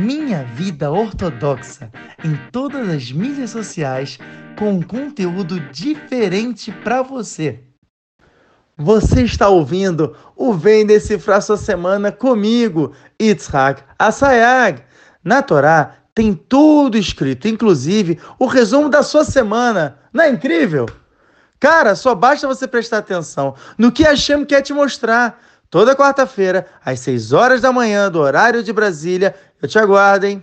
Minha Vida Ortodoxa em todas as mídias sociais com um conteúdo diferente para você. Você está ouvindo o Vem Decifrar Sua Semana comigo, Itzhak Asayag. Na Torá tem tudo escrito, inclusive o resumo da sua semana. Não é incrível? Cara, só basta você prestar atenção no que Hashem quer te mostrar. Toda quarta-feira, às 6 horas da manhã, do horário de Brasília. Eu te aguardo, hein?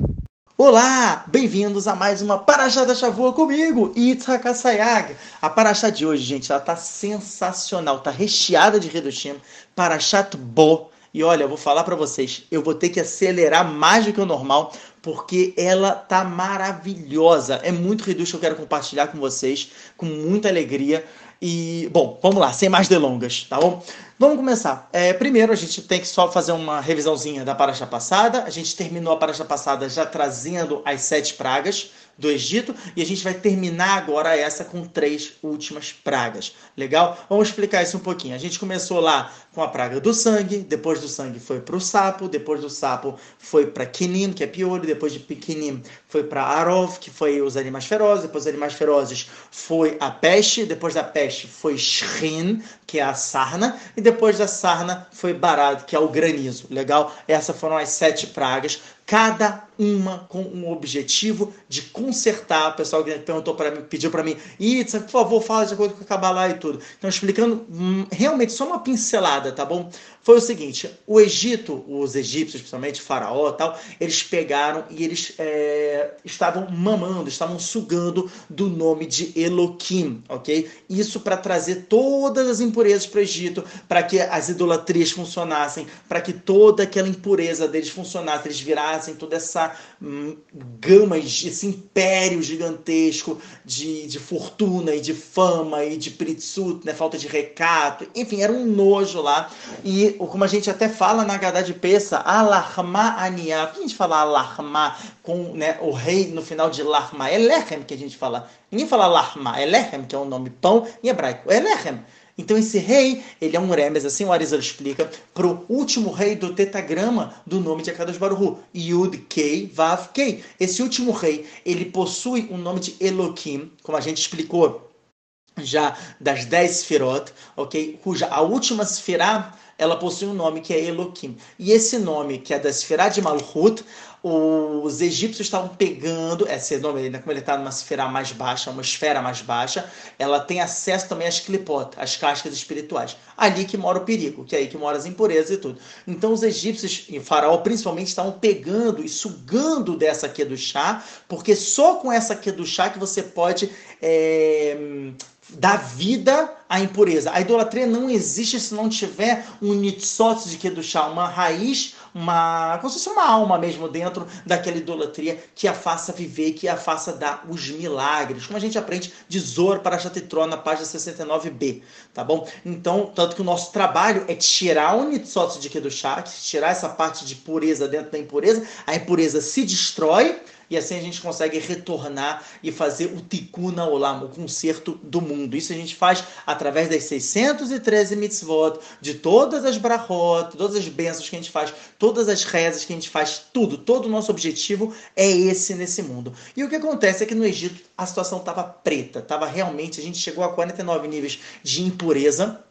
Olá, bem-vindos a mais uma Paraxá da Shavua comigo, Itzhak Asayag. A Paraxá de hoje, gente, ela tá sensacional, tá recheada de Redushim, Parashat Bo. E olha, eu vou falar para vocês, eu vou ter que acelerar mais do que o normal, porque ela tá maravilhosa. É muito Redush que eu quero compartilhar com vocês, com muita alegria. E, bom, vamos lá, sem mais delongas, tá bom? Vamos começar. É, primeiro, a gente tem que só fazer uma revisãozinha da paraxa passada. A gente terminou a paraxa passada já trazendo as sete pragas do Egito e a gente vai terminar agora essa com três últimas pragas. Legal? Vamos explicar isso um pouquinho. A gente começou lá com a praga do sangue, depois do sangue foi para o sapo, depois do sapo foi para Quinim, que é piolho, depois de Quinim foi para Arov, que foi os animais ferozes, depois dos animais ferozes foi a peste, depois da peste foi Shrin, que é a sarna, e depois da sarna foi Barad, que é o granizo. Legal? Essas foram as sete pragas cada uma com um objetivo de consertar. O pessoal que perguntou para mim, pediu para mim, Itza, por favor, fala de acordo com o Kabbalah e tudo. Então, explicando hum, realmente só uma pincelada, tá bom? Foi o seguinte: o Egito, os egípcios, principalmente Faraó tal, eles pegaram e eles é, estavam mamando, estavam sugando do nome de Eloquim, ok? Isso para trazer todas as impurezas para o Egito, para que as idolatrias funcionassem, para que toda aquela impureza deles funcionasse, eles virassem toda essa hum, gama, esse império gigantesco de, de fortuna e de fama e de pritsut, né, falta de recato, enfim, era um nojo lá. E como a gente até fala na Gadá de Peça, Alarma Aniá, que a gente fala Alarma com né, o rei no final de Larma? É que a gente fala. Ninguém fala Larma, é que é o nome pão em hebraico. É. Então esse rei, ele é um remes, assim o Arizal explica, para o último rei do tetagrama do nome de Akadosh Baruch Yud Kei Vav Kei. Esse último rei, ele possui um nome de Elohim, como a gente explicou já das dez Sfirot, ok? Cuja a última Sfirah ela possui um nome que é Elohim. E esse nome, que é da Sfirah de Malchut, os egípcios estavam pegando, esse nome, como ele está numa esfera mais baixa, uma esfera mais baixa, ela tem acesso também às clipot, às cascas espirituais. Ali que mora o perigo, que é aí que mora as impurezas e tudo. Então os egípcios, e o faraó principalmente, estavam pegando e sugando dessa aqui do chá, porque só com essa aqui do chá que você pode é, dar vida à impureza. A idolatria não existe se não tiver um nitzot de Kedushá, uma raiz, uma, como se fosse uma alma mesmo dentro daquela idolatria que a faça viver, que a faça dar os milagres. Como a gente aprende de Zor para Chatetró na página 69b, tá bom? Então, tanto que o nosso trabalho é tirar o nitzot de Kedushá, tirar essa parte de pureza dentro da impureza, a impureza se destrói, e assim a gente consegue retornar e fazer o tikkun olam, o conserto do mundo. Isso a gente faz através das 613 mitzvot, de todas as brachot, todas as bênçãos que a gente faz, todas as rezas que a gente faz, tudo, todo o nosso objetivo é esse nesse mundo. E o que acontece é que no Egito a situação estava preta, estava realmente, a gente chegou a 49 níveis de impureza,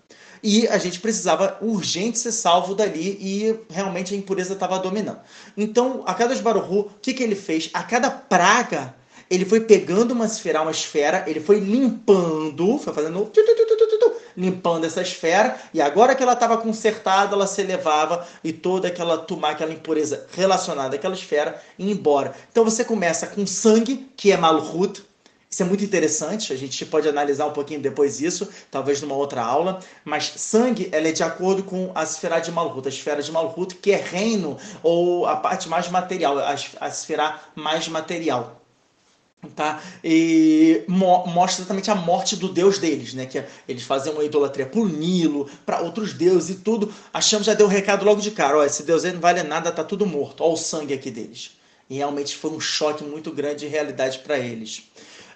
e a gente precisava urgente ser salvo dali e realmente a impureza estava dominando. Então, a cada Baruhu, o que, que ele fez? A cada praga, ele foi pegando uma esfera, uma esfera, ele foi limpando, foi fazendo limpando essa esfera, e agora que ela estava consertada, ela se elevava e toda aquela tumá, aquela impureza relacionada àquela esfera ia embora. Então você começa com sangue, que é malhut, isso é muito interessante, a gente pode analisar um pouquinho depois isso, talvez numa outra aula, mas sangue ela é de acordo com a esfera de Malhut, a esfera de Malhut, que é reino, ou a parte mais material, a esfera mais material. Tá? E mo mostra exatamente a morte do deus deles, né? Que é, eles fazem uma idolatria por Nilo, para outros deuses e tudo. A já deu o recado logo de cara: ó, esse deus aí não vale nada, tá tudo morto. Olha o sangue aqui deles. E realmente foi um choque muito grande de realidade para eles.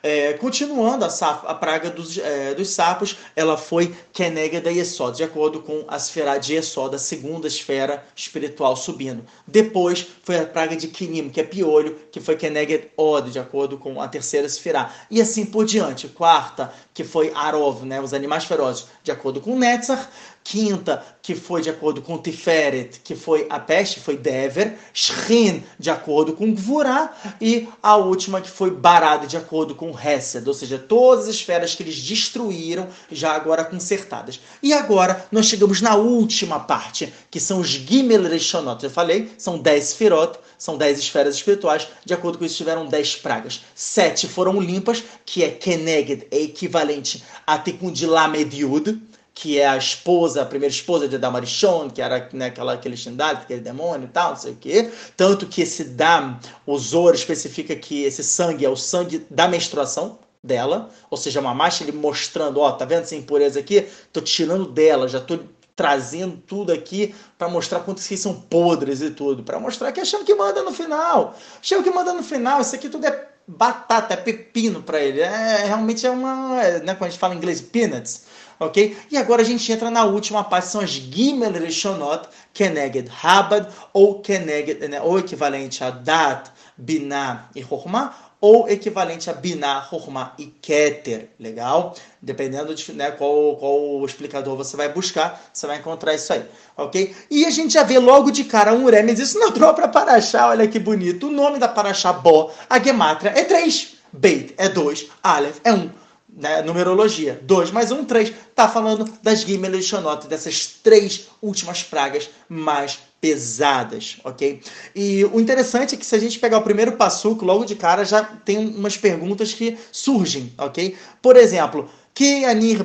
É, continuando, a, saf, a praga dos, é, dos sapos, ela foi Kenega da Yesod, de acordo com a esfera de Yesod, a segunda esfera espiritual subindo. Depois foi a praga de Kinim, que é piolho, que foi Keneged Od, de acordo com a terceira esfera. E assim por diante. Quarta, que foi Arov, né, os animais ferozes, de acordo com Netzach. Quinta, que foi de acordo com Tiferet, que foi a peste, foi Dever. Shrin, de acordo com Gvurá. E a última, que foi Barad, de acordo com Hesed. Ou seja, todas as esferas que eles destruíram, já agora consertadas. E agora nós chegamos na última parte, que são os Gimel Rishonot. Eu falei, são 10 Firot, são 10 esferas espirituais. De acordo com isso, tiveram 10 pragas. Sete foram limpas, que é Keneged, é equivalente a Tikundilamed Yud que é a esposa, a primeira esposa de Damarishon, que era né, aquela, aquele Shindad, aquele demônio e tal, não sei o quê. Tanto que esse Dam, o Zor, especifica que esse sangue é o sangue da menstruação dela, ou seja, uma marcha ele mostrando, ó, tá vendo essa impureza aqui? Tô tirando dela, já tô trazendo tudo aqui para mostrar quantos que são podres e tudo, para mostrar que é que manda no final. Hashem que manda no final, isso aqui tudo é batata, é pepino para ele. É, realmente é uma, é, né, quando a gente fala em inglês, peanuts ok? E agora a gente entra na última parte, são as Gimel Rishonot, Keneged Habad, ou Keneged, né, ou equivalente a Dat, Binah e Hormah, ou equivalente a Binah, Hormah e Keter, legal? Dependendo de né, qual, qual explicador você vai buscar, você vai encontrar isso aí, ok? E a gente já vê logo de cara um Uremes, isso na própria Paraxá, olha que bonito. O nome da Paraxá Bo, a Gematria, é 3. Beit é 2, Aleph é 1. Um né, numerologia. 2 mais 1, um, 3. Está falando das Gimel e Shonot, dessas três últimas pragas mais pesadas, ok? E o interessante é que se a gente pegar o primeiro passuco, logo de cara já tem umas perguntas que surgem, ok? Por exemplo, que anir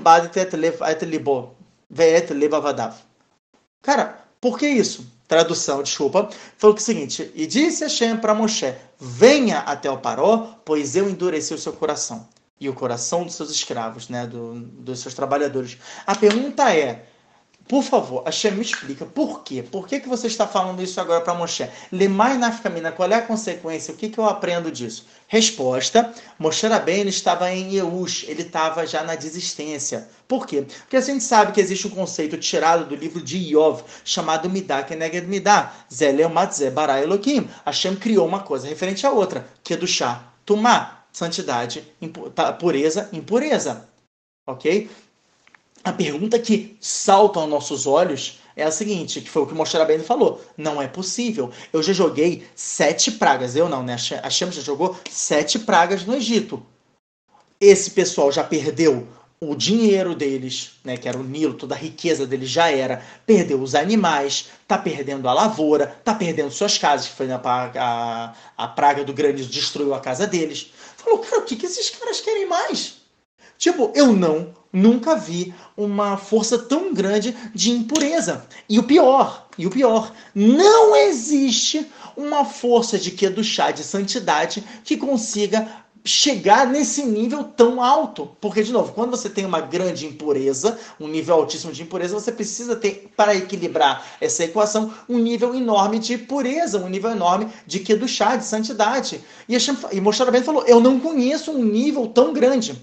libo? Cara, por que isso? Tradução, desculpa. Falou que é o seguinte: E disse Hashem para Moshe: Venha até o Paró, pois eu endureci o seu coração e o coração dos seus escravos, né, do, dos seus trabalhadores. A pergunta é, por favor, Hashem me explica por quê? Por que, que você está falando isso agora para Moshe? Lemai nafkamina, qual é a consequência? O que, que eu aprendo disso? Resposta, Moshe Rabbeinu estava em Yehush, ele estava já na desistência. Por quê? Porque a gente sabe que existe um conceito tirado do livro de Iov, chamado Midah Keneged Midah, Zeleu Matzeh Bara Elohim. Hashem criou uma coisa referente à outra, que é do chá, Tumá, santidade, pureza, impureza. Ok? A pergunta que salta aos nossos olhos é a seguinte, que foi o que o Moshe falou. Não é possível. Eu já joguei sete pragas. Eu não, né? A Shem já jogou sete pragas no Egito. Esse pessoal já perdeu o dinheiro deles, né, que era o Nilo, toda a riqueza deles já era, perdeu os animais, tá perdendo a lavoura, tá perdendo suas casas, que foi a, a, a praga do granizo destruiu a casa deles. Falou, cara, o que, que esses caras querem mais? Tipo, eu não, nunca vi uma força tão grande de impureza. E o pior, e o pior, não existe uma força de que do chá de santidade que consiga chegar nesse nível tão alto. Porque, de novo, quando você tem uma grande impureza, um nível altíssimo de impureza, você precisa ter, para equilibrar essa equação, um nível enorme de pureza, um nível enorme de chá, de santidade. E, Hashem, e Moshe falou, eu não conheço um nível tão grande.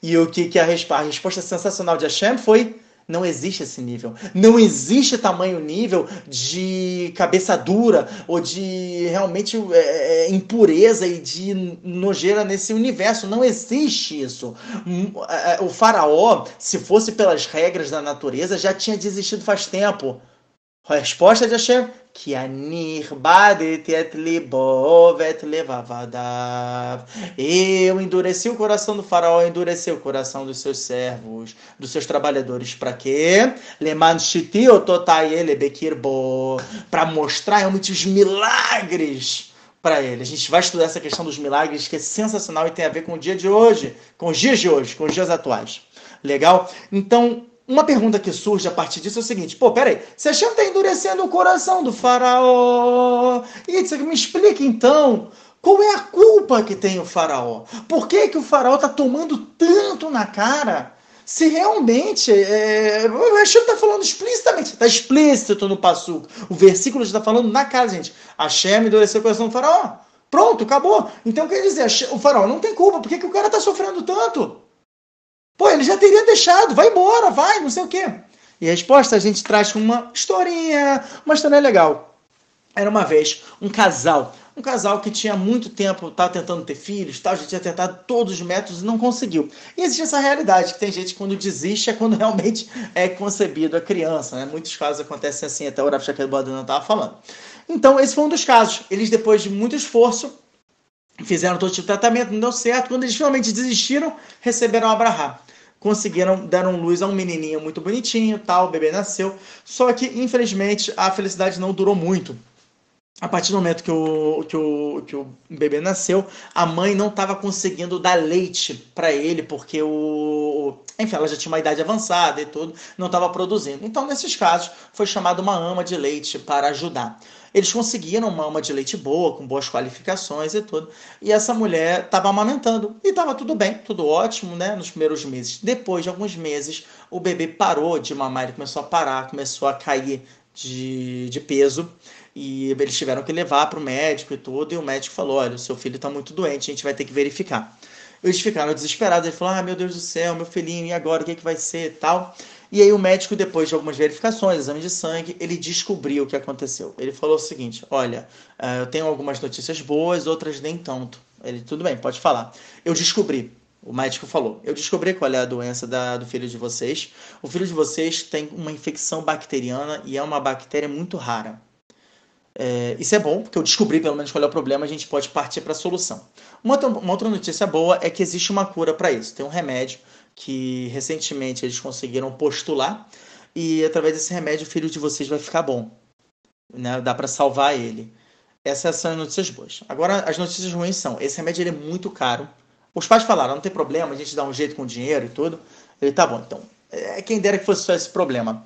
E o que, que a, resposta, a resposta sensacional de Hashem foi não existe esse nível. Não existe tamanho nível de cabeça dura ou de realmente é, é, impureza e de nojeira nesse universo. Não existe isso. Hum, o faraó, se fosse pelas regras da natureza, já tinha desistido faz tempo. Resposta de Hashem, que anir badet et levavadav. Eu endureci o coração do faraó, endureci o coração dos seus servos, dos seus trabalhadores. Para quê? Leman bekirbo. Para mostrar realmente os milagres para ele. A gente vai estudar essa questão dos milagres, que é sensacional e tem a ver com o dia de hoje, com os dias de hoje, com os dias atuais. Legal? Então, uma pergunta que surge a partir disso é o seguinte: pô, peraí, se Hashem está endurecendo o coração do faraó, e me explica então. Qual é a culpa que tem o faraó? Por que, que o faraó está tomando tanto na cara? Se realmente é, o Hashem está falando explicitamente, está explícito no passuco. O versículo está falando na cara, gente. Hashem endureceu o coração do faraó. Pronto, acabou. Então quer dizer, o faraó não tem culpa. Por que, que o cara está sofrendo tanto? Pô, ele já teria deixado. Vai embora, vai, não sei o quê. E a resposta a gente traz uma historinha, uma história legal. Era uma vez um casal um casal que tinha muito tempo, estava tentando ter filhos, tal, já tinha tentado todos os métodos e não conseguiu. E existe essa realidade, que tem gente que quando desiste é quando realmente é concebido a criança. Né? Muitos casos acontecem assim, até o Rafa Shaquille Badana estava falando. Então, esse foi um dos casos. Eles, depois de muito esforço, fizeram todo tipo de tratamento, não deu certo. Quando eles finalmente desistiram, receberam Abraham conseguiram deram luz a um menininho muito bonitinho, tal, o bebê nasceu. Só que infelizmente a felicidade não durou muito a partir do momento que o, que o, que o bebê nasceu, a mãe não estava conseguindo dar leite para ele, porque o. Enfim, ela já tinha uma idade avançada e tudo, não estava produzindo. Então, nesses casos, foi chamada uma ama de leite para ajudar. Eles conseguiram uma ama de leite boa, com boas qualificações e tudo. E essa mulher estava amamentando. E estava tudo bem, tudo ótimo, né? Nos primeiros meses. Depois de alguns meses, o bebê parou de mamar, ele começou a parar, começou a cair de, de peso. E eles tiveram que levar para o médico e tudo. E o médico falou: olha, o seu filho está muito doente, a gente vai ter que verificar. Eles ficaram desesperados. Ele falou: ah, meu Deus do céu, meu filhinho, e agora? O que, é que vai ser e tal? E aí o médico, depois de algumas verificações, exame de sangue, ele descobriu o que aconteceu. Ele falou o seguinte: olha, eh, eu tenho algumas notícias boas, outras nem tanto. Ele, tudo bem, pode falar. Eu descobri. O médico falou: Eu descobri qual é a doença da, do filho de vocês. O filho de vocês tem uma infecção bacteriana e é uma bactéria muito rara. É, isso é bom, porque eu descobri pelo menos qual é o problema, a gente pode partir para a solução. Uma uma outra notícia boa é que existe uma cura para isso. Tem um remédio que recentemente eles conseguiram postular e através desse remédio o filho de vocês vai ficar bom. Né? Dá para salvar ele. Essas são as notícias boas. Agora, as notícias ruins são: esse remédio é muito caro. Os pais falaram: não tem problema, a gente dá um jeito com o dinheiro e tudo. Ele tá bom, então. É, quem dera que fosse só esse problema.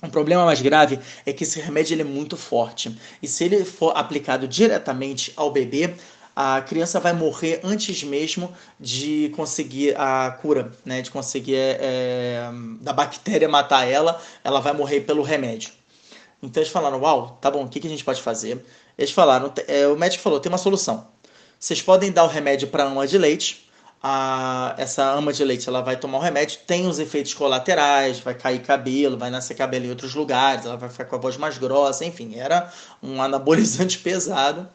Um problema mais grave é que esse remédio ele é muito forte. E se ele for aplicado diretamente ao bebê, a criança vai morrer antes mesmo de conseguir a cura, né? De conseguir é, da bactéria matar ela, ela vai morrer pelo remédio. Então eles falaram, uau, tá bom, o que, que a gente pode fazer? Eles falaram, é, o médico falou, tem uma solução. Vocês podem dar o remédio para uma de leite, a, essa ama de leite ela vai tomar o remédio, tem os efeitos colaterais, vai cair cabelo, vai nascer cabelo em outros lugares, ela vai ficar com a voz mais grossa, enfim, era um anabolizante pesado.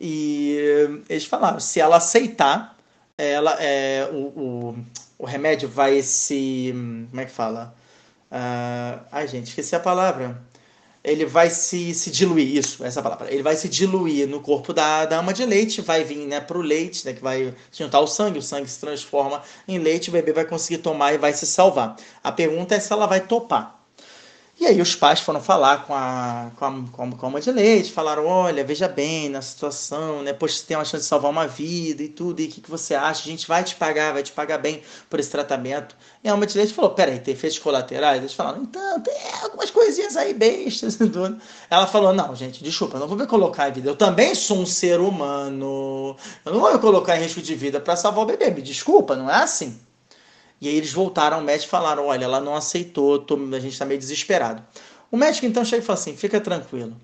E eles falaram, se ela aceitar, ela, é, o, o, o remédio vai se. Como é que fala? Uh, ai, gente, esqueci a palavra ele vai se, se diluir, isso, essa palavra, ele vai se diluir no corpo da, da ama de leite, vai vir né, para o leite, né, que vai juntar o sangue, o sangue se transforma em leite, o bebê vai conseguir tomar e vai se salvar. A pergunta é se ela vai topar. E aí os pais foram falar com a, com a, com a, com de leite, falaram, olha, veja bem na situação, né? Poxa, você tem uma chance de salvar uma vida e tudo, e o que, que você acha? A gente vai te pagar, vai te pagar bem por esse tratamento. E a alma de leite falou, peraí, tem efeitos colaterais? Eles falaram, então, tem algumas coisinhas aí bestas. Ela falou, não, gente, desculpa, não vou me colocar em vida. Eu também sou um ser humano. Eu não vou me colocar em risco de vida para salvar o bebê. Me desculpa, não é assim. E aí eles voltaram ao médico e falaram: olha, ela não aceitou, tô, a gente está meio desesperado. O médico então chega e fala assim: fica tranquilo,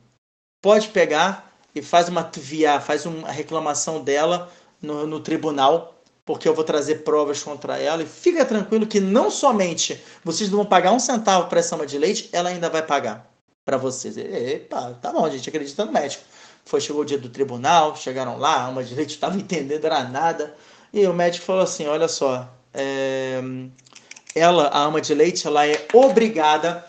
pode pegar e faz uma tvia, faz uma reclamação dela no, no tribunal, porque eu vou trazer provas contra ela. E fica tranquilo que não somente vocês não vão pagar um centavo para essa ama de leite, ela ainda vai pagar para vocês. Epa, tá bom, a gente acredita no médico. Foi, chegou o dia do tribunal, chegaram lá, a ama de leite estava entendendo, era nada. E o médico falou assim: olha só, é, ela, a ama de leite, ela é obrigada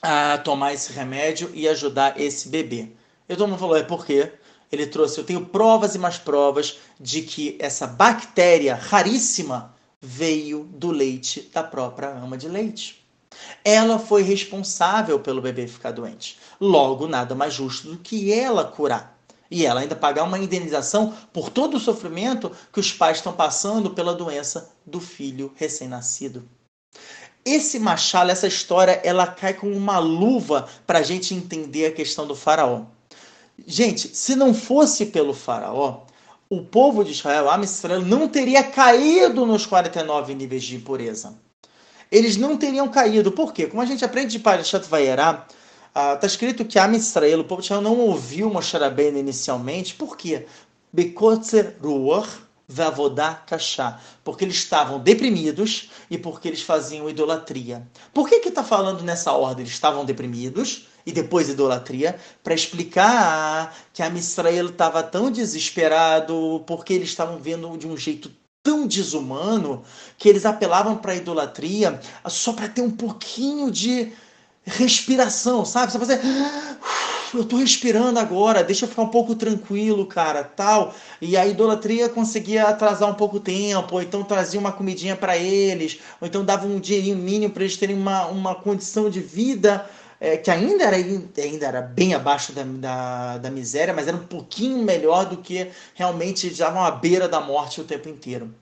a tomar esse remédio e ajudar esse bebê. E todo mundo falou, é porque ele trouxe, eu tenho provas e mais provas de que essa bactéria raríssima veio do leite da própria ama de leite. Ela foi responsável pelo bebê ficar doente. Logo, nada mais justo do que ela curar. E ela ainda pagar uma indenização por todo o sofrimento que os pais estão passando pela doença do filho recém-nascido. Esse machado, essa história, ela cai como uma luva para a gente entender a questão do faraó. Gente, se não fosse pelo faraó, o povo de Israel, a Israel, não teria caído nos 49 níveis de impureza. Eles não teriam caído. Por quê? Como a gente aprende de Parashat Vayera, Está ah, escrito que a Israel, o povo de Israel, não ouviu Moshe Rabbeinu inicialmente. Por quê? Bekotzer ruach kashá. Porque eles estavam deprimidos e porque eles faziam idolatria. Por que que está falando nessa ordem? Eles estavam deprimidos e depois idolatria, para explicar que a Israel estava tão desesperado porque eles estavam vendo de um jeito tão desumano que eles apelavam para a idolatria só para ter um pouquinho de respiração, sabe? Você fazer eu tô respirando agora, deixa eu ficar um pouco tranquilo, cara, tal. E a idolatria conseguia atrasar um pouco o tempo, ou então trazia uma comidinha para eles, ou então dava um dinheirinho mínimo para eles terem uma, uma condição de vida é, que ainda era, ainda era bem abaixo da, da, da, miséria, mas era um pouquinho melhor do que realmente estavam à beira da morte o tempo inteiro.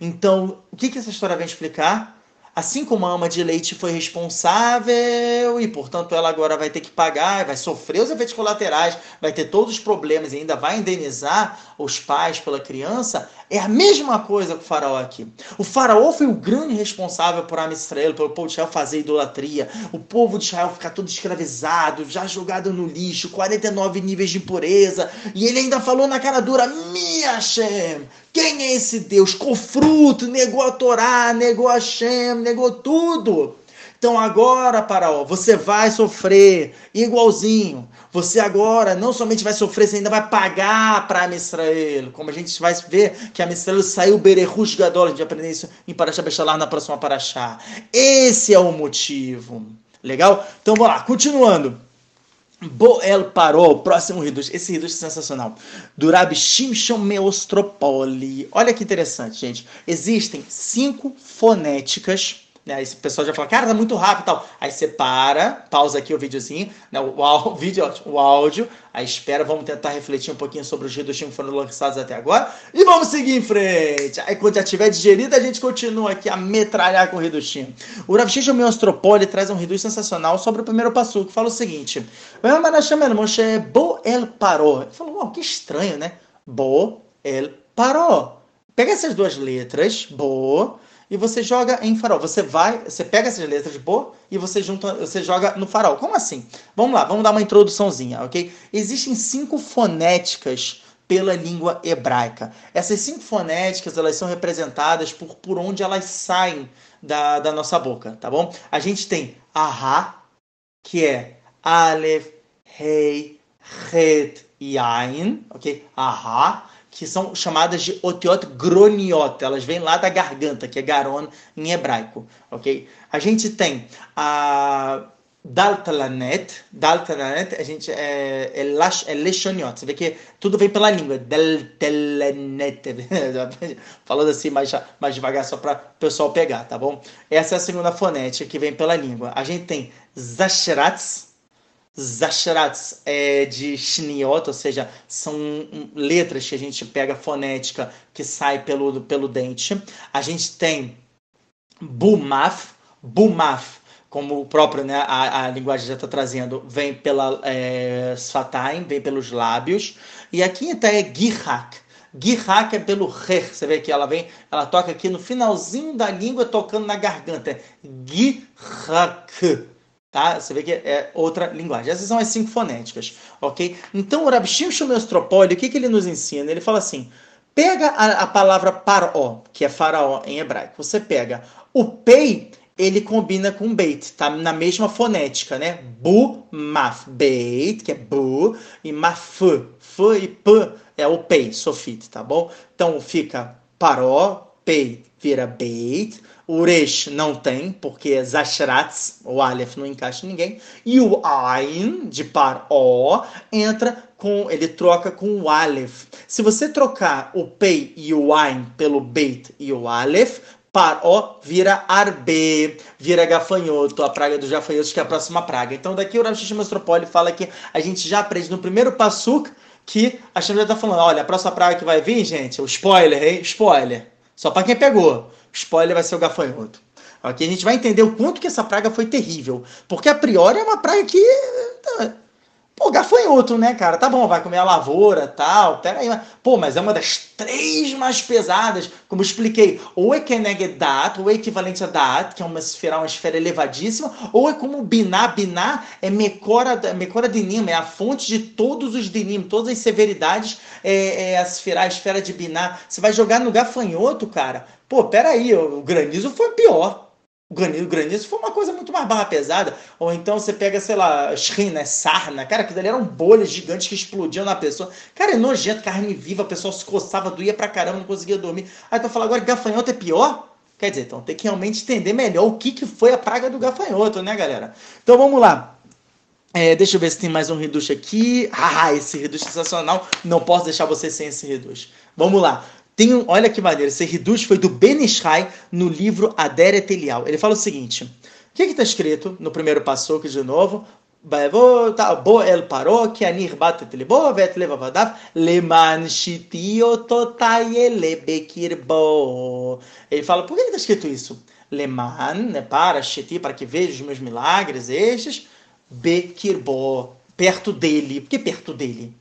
Então, o que, que essa história vem explicar? Assim como a ama de leite foi responsável e, portanto, ela agora vai ter que pagar, vai sofrer os efeitos colaterais, vai ter todos os problemas e ainda vai indenizar os pais pela criança, é a mesma coisa com o faraó aqui. O faraó foi o grande responsável por Amisrael, pelo povo de Israel fazer idolatria, o povo de Israel ficar todo escravizado, já jogado no lixo, 49 níveis de impureza, e ele ainda falou na cara dura, Minha Hashem, quem é esse Deus? Com fruto, negou a Torá, negou a Hashem, negou tudo. Então agora, Faraó, você vai sofrer igualzinho. Você agora não somente vai sofrer, você ainda vai pagar para Israel. Como a gente vai ver que a Israel saiu Berehus Gadol, a gente vai aprender isso em Parashá Bechalar na próxima Parashá. Esse é o motivo. Legal? Então vamos lá, continuando. Boel parou, próximo Ridus. Esse Ridus é sensacional. Durab Shimshon Meostropoli. Olha que interessante, gente. Existem cinco fonéticas né? Aí o pessoal já fala, cara, tá muito rápido e tal. Aí você para, pausa aqui o videozinho, né? o, o, vídeo, o áudio, aí espera, vamos tentar refletir um pouquinho sobre os redutinhos que foram lançados até agora. E vamos seguir em frente. Aí quando já tiver digerido, a gente continua aqui a metralhar com o redutinho. O Rav Shishon Meostropoli traz um reduto sensacional sobre o primeiro passo, que fala o seguinte. Bo el parou. Ele falou, uau, que estranho, né? Bo el parou. Pega essas duas letras, bo e você joga em farol. Você vai, você pega essas letras de Bo e você junta, você joga no farol. Como assim? Vamos lá, vamos dar uma introduçãozinha, ok? Existem cinco fonéticas pela língua hebraica. Essas cinco fonéticas elas são representadas por, por onde elas saem da, da nossa boca, tá bom? A gente tem Aha, que é Aleph, Rei, Het e Ain, ok? Aha que são chamadas de otiot groniot, elas vêm lá da garganta, que é garon em hebraico, ok? A gente tem a daltalanet, daltalanet, a gente é, é, lash, é leshoniot, você vê que tudo vem pela língua, daltalanet, falando assim mais, mais devagar só para o pessoal pegar, tá bom? Essa é a segunda fonética que vem pela língua. A gente tem zashrats, Zashrats é de shniot, ou seja, são letras que a gente pega fonética que sai pelo, pelo dente. A gente tem bumaf, bumaf, como o próprio, né, a, a linguagem já está trazendo, vem pela é, sfataim, vem pelos lábios. E a quinta é gihak. Gihak é pelo rer, você vê que ela vem, ela toca aqui no finalzinho da língua, tocando na garganta. Gihak. Tá? Você vê que é outra linguagem. Essas são as cinco fonéticas, ok? Então, o Rabshim Shumeostropoli, o que, que ele nos ensina? Ele fala assim, pega a, a palavra paró, que é faraó em hebraico. Você pega o pei, ele combina com beit, tá na mesma fonética, né? Bu, maf, beit, que é bu, e maf, f e p é o pei, sofit, tá bom? Então fica paró, pei vira beit, o Resh não tem, porque é Zashratz, o Aleph não encaixa em ninguém. E o Ain, de par O, entra com. Ele troca com o Aleph. Se você trocar o Pei e o Ain pelo Beit e o Aleph, par O vira Arbe, vira gafanhoto, a praga dos gafanhotos, que é a próxima praga. Então daqui o Rav Mastropoli fala que a gente já aprende no primeiro Passuk que a Shem já está falando, olha, a próxima praga que vai vir, gente, o spoiler, hein? Spoiler. Só para quem pegou spoiler vai ser o gafanhoto. Aqui a gente vai entender o quanto que essa praga foi terrível. Porque a priori é uma praga que. Tá, Pô, gafanhoto, né, cara? Tá bom, vai comer a lavoura tal. Pera aí. Mas, pô, mas é uma das três mais pesadas. Como expliquei, ou é Kenegedat, ou é equivalente a Dat, que é uma esfera, uma esfera elevadíssima, ou é como Biná. Biná é Mecora, mecora Dinim, é a fonte de todos os Dinim, todas as severidades, é, é a esfera, a esfera de Biná. Você vai jogar no gafanhoto, cara. Pô, pera aí, o granizo foi pior. O granizo, o granizo foi uma coisa muito mais barra pesada. Ou então você pega, sei lá, Shrina, Sarna. Cara, aquilo ali eram bolhas gigantes que explodiam na pessoa. Cara, é nojento, carne viva, a pessoa se coçava, doía pra caramba, não conseguia dormir. Aí tu fala agora gafanhoto é pior? Quer dizer, então tem que realmente entender melhor o que, que foi a praga do gafanhoto, né, galera? Então vamos lá. É, deixa eu ver se tem mais um reducho aqui. Ah, esse reducho sensacional. Não posso deixar você sem esse reducho. Vamos lá. Tem um, olha que maneiro, esse Hidush foi do Benishai no livro Adere Telial. Ele fala o seguinte: o que está escrito no primeiro passo de novo? Tá, bo el anir vet leman. Ele fala, por que está escrito isso? Leman, né, para, shiti, para que veja os meus milagres estes, bekirbo, perto dele. Por que perto dele?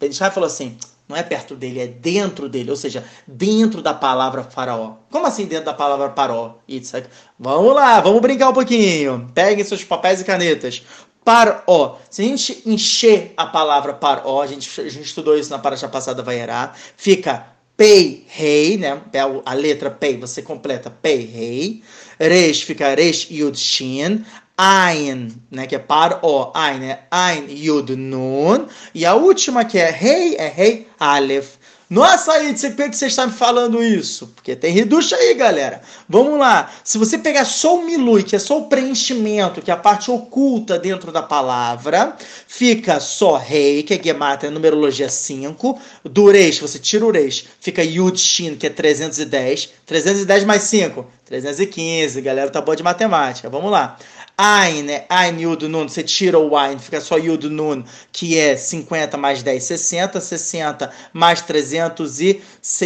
Benishai falou assim, não é perto dele, é dentro dele, ou seja, dentro da palavra faraó. Como assim dentro da palavra paró? Itzhak? Vamos lá, vamos brincar um pouquinho. Peguem seus papéis e canetas. Paró. Se a gente encher a palavra paró, a gente, a gente estudou isso na paraxá passada, vai erar, fica pei, rei, né? A letra pei, você completa pei, rei. Resh fica resh, yud, shin. Ein, né, que é par o, Ein é Ein Yud Nun, e a última que é Rei é Rei Aleph. Nossa, aí, por que você está me falando isso? Porque tem reducha aí, galera. Vamos lá. Se você pegar só o milui, que é só o preenchimento, que é a parte oculta dentro da palavra, fica só rei, que é Gemata, é numerologia 5. Do reis, você tira o reis, fica Yud Shin, que é 310. 310 mais 5, 315. Galera, tá boa de matemática. Vamos lá. Ein, né? Ein Yud Nun, você tira o Ein, fica só Yud Nun, que é 50 mais 10, 60, 60 mais 300 e,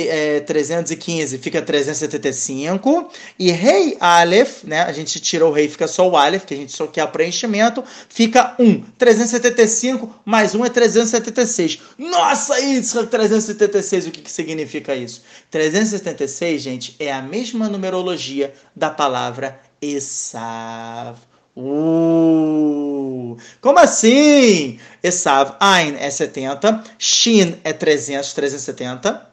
é, 315, fica 375. E Rei Aleph, né? A gente tira o Rei, fica só o Aleph, que a gente só quer preenchimento, fica 1. 375 mais 1 é 376. Nossa, isso, 376, o que, que significa isso? 376, gente, é a mesma numerologia da palavra Esav. Uh, como assim? Esav, Ein é 70, Shin é 300, 370.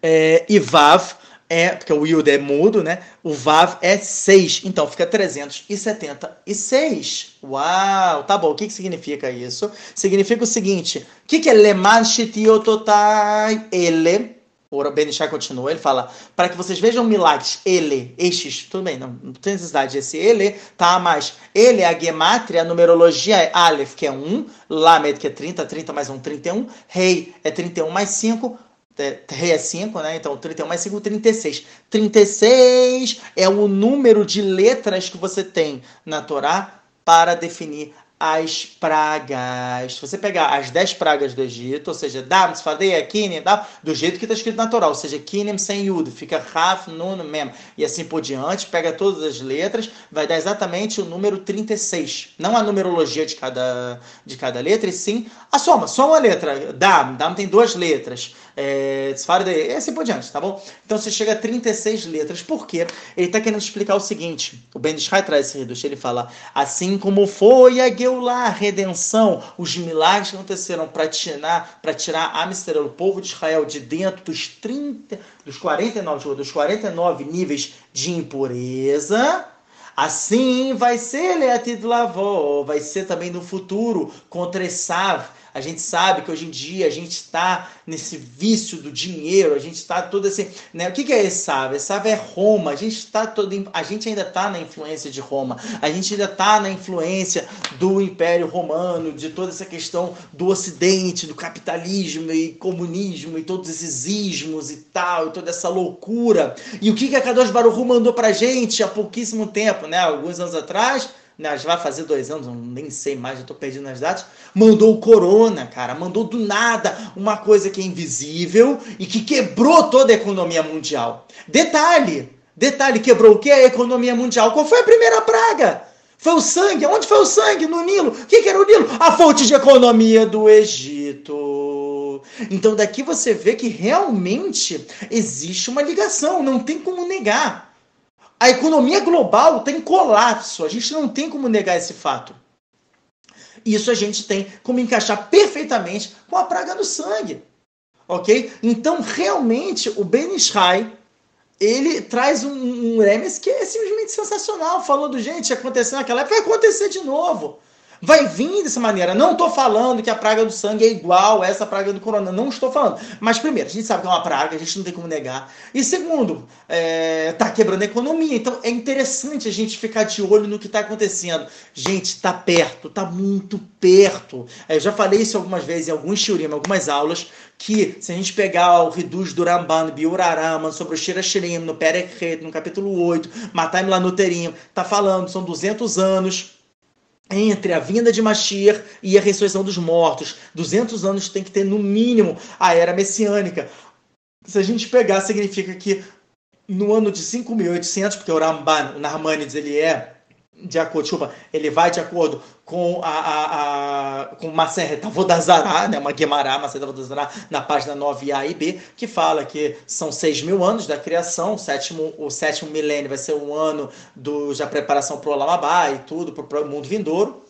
É, e Vav é, porque o Yud é mudo, né? O Vav é 6, então fica 376. Uau, tá bom. O que, que significa isso? Significa o seguinte: o que, que é Leman Shitiototai Ele? O Benishai continua, ele fala, para que vocês vejam milagres, ele, estes, tudo bem, não, não tem necessidade, esse ele, tá, mas ele, a gemátria, a numerologia é Aleph, que é 1, Lamed, que é 30, 30 mais 1, 31, Rei é 31 mais 5, é, Rei é 5, né? Então 31 mais 5, 36. 36 é o número de letras que você tem na Torá para definir as pragas. Se você pegar as 10 pragas do Egito, ou seja, Dam, Sfadeia, Kinim, do jeito que está escrito natural, ou seja, Kinim sem Yud, fica Raf, Nun, Mem, e assim por diante, pega todas as letras, vai dar exatamente o número 36. Não a numerologia de cada, de cada letra, e sim a soma, só uma letra. Dam, Dam tem duas letras é, e assim por diante, tá bom? Então você chega a 36 letras. Por quê? Ele está querendo explicar o seguinte: o Ben Ishai traz esse reduto, ele fala, assim como foi a Geulah, a redenção, os milagres que aconteceram para tirar, para tirar a Amisrael, o povo de Israel, de dentro dos 30, dos 49, dos 49 níveis de impureza. Assim vai ser Leatid Lavó, vai ser também no futuro contra Esav a gente sabe que hoje em dia a gente está nesse vício do dinheiro, a gente está todo assim, né? O que, que é Essava? Essava é Roma. A gente está todo, a gente ainda está na influência de Roma. A gente ainda está na influência do Império Romano, de toda essa questão do Ocidente, do capitalismo e comunismo e todos esses ismos e tal, e toda essa loucura. E o que que a Kadosh Baruch mandou pra gente há pouquíssimo tempo, né? Alguns anos atrás né, já vai fazer dois anos, nem sei mais, já estou perdido nas datas, mandou o corona, cara, mandou do nada uma coisa que é invisível e que quebrou toda a economia mundial. Detalhe, detalhe, quebrou o que? A economia mundial. Qual foi a primeira praga? Foi o sangue. Onde foi o sangue? No Nilo. O que, que era o Nilo? A fonte de economia do Egito. Então daqui você vê que realmente existe uma ligação, não tem como negar. A economia global tem colapso. A gente não tem como negar esse fato. Isso a gente tem como encaixar perfeitamente com a praga do sangue. Ok? Então, realmente, o Ben Ishai, ele traz um, um Remes que é simplesmente sensacional, falando, gente, aconteceu naquela época, vai acontecer de novo vai vir dessa maneira. Não estou falando que a praga do sangue é igual a essa praga do corona. Não estou falando. Mas, primeiro, a gente sabe que é uma praga, a gente não tem como negar. E segundo, está é, quebrando a economia. Então, é interessante a gente ficar de olho no que está acontecendo. Gente, está perto, está muito perto. Eu já falei isso algumas vezes em alguns shurim, algumas aulas, que se a gente pegar o Riduz do Ramban, Biurarama, sobre o Shira Shirim, no Perek no capítulo 8, Mataim lá no Terinho, tá falando, são 200 anos entre a vinda de Mashiach e a ressurreição dos mortos. 200 anos tem que ter, no mínimo, a era messiânica. Se a gente pegar, significa que no ano de 5.800, porque o Ramban, o Narmanides, ele é de acordo, desculpa, ele vai de acordo com a, a, a com Maseret Avodazará, né, uma Guemará, Maseret Avodazará, na página 9a e b, que fala que são 6 mil anos da criação, o sétimo, o sétimo milênio vai ser um ano do, da preparação para o Olamabá e tudo, para o mundo vindouro,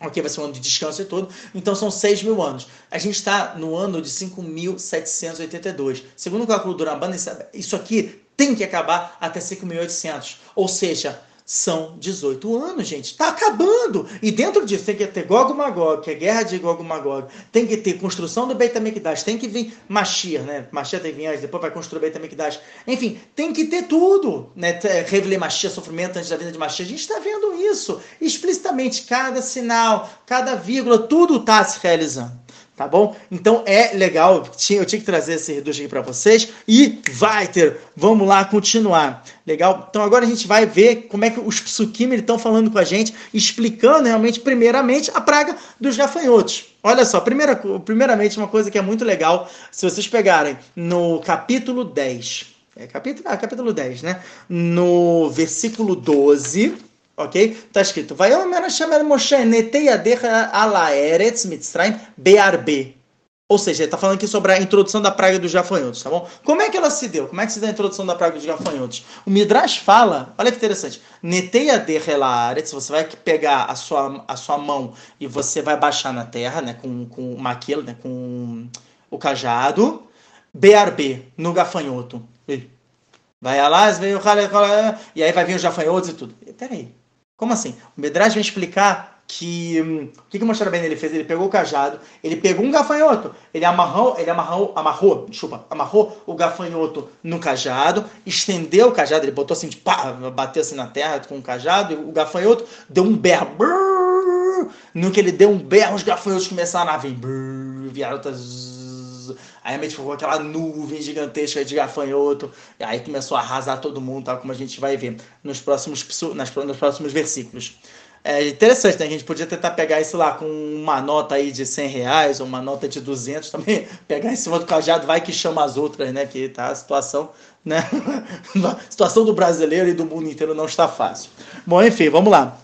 ok, vai ser um ano de descanso e tudo, então são 6 mil anos. A gente está no ano de 5.782. Segundo o cálculo do Ramban, isso aqui tem que acabar até 5.800, ou seja, são 18 anos, gente. Está acabando. E dentro disso tem que ter Gog Magog, que é guerra de Gog Magog. Tem que ter construção do Beit HaMikdash. Tem que vir Mashiach, né? Mashiach tem que vir depois vai construir o Beit HaMikdash. Enfim, tem que ter tudo. Né? Revelei Mashiach, sofrimento antes da vinda de Mashiach. A gente está vendo isso explicitamente. Cada sinal, cada vírgula, tudo está se realizando tá bom? Então é legal, eu tinha que trazer esse reduto aqui para vocês e vai ter, vamos lá continuar, legal? Então agora a gente vai ver como é que os psukim estão falando com a gente, explicando realmente, primeiramente, a praga dos gafanhotos. Olha só, primeira, primeiramente uma coisa que é muito legal, se vocês pegarem no capítulo 10, é capítulo, ah, capítulo 10, né? No versículo 12, ok? Está escrito, Vayomer Hashem Moshe netei adecha ala eretz mitzrayim be'arbe. Ou seja, está falando aqui sobre a introdução da praga dos gafanhotos, tá bom? Como é que ela se deu? Como é que se deu a introdução da praga dos gafanhotos? O Midrash fala, olha que interessante, netei adecha ela eretz, você vai pegar a sua, a sua mão e você vai baixar na terra, né, com, com o maquilo, né, com o cajado, be'arbe, no gafanhoto. Vai lá, e aí vai vir os gafanhotos e tudo. Peraí, como assim? O Medrash vem explicar que hum, o que, que o Moshe Rabbeinu ele fez? Ele pegou o cajado, ele pegou um gafanhoto, ele amarrou, ele amarrou, amarrou, desculpa, amarrou o gafanhoto no cajado, estendeu o cajado, ele botou assim, pá, bateu assim na terra com o cajado, e o gafanhoto deu um berro. Brrr, no que ele deu um berro, os gafanhotos começaram a vir, brrr, vieram outras Aí realmente ficou aquela nuvem gigantesca de gafanhoto. E aí começou a arrasar todo mundo, tal, como a gente vai ver nos próximos, nas, nos próximos versículos. É interessante, né? A gente podia tentar pegar isso lá com uma nota aí de 100 reais ou uma nota de 200 também. Pegar em cima do cajado, vai que chama as outras, né? Que tá a situação, né? a situação do brasileiro e do mundo inteiro não está fácil. Bom, enfim, vamos lá.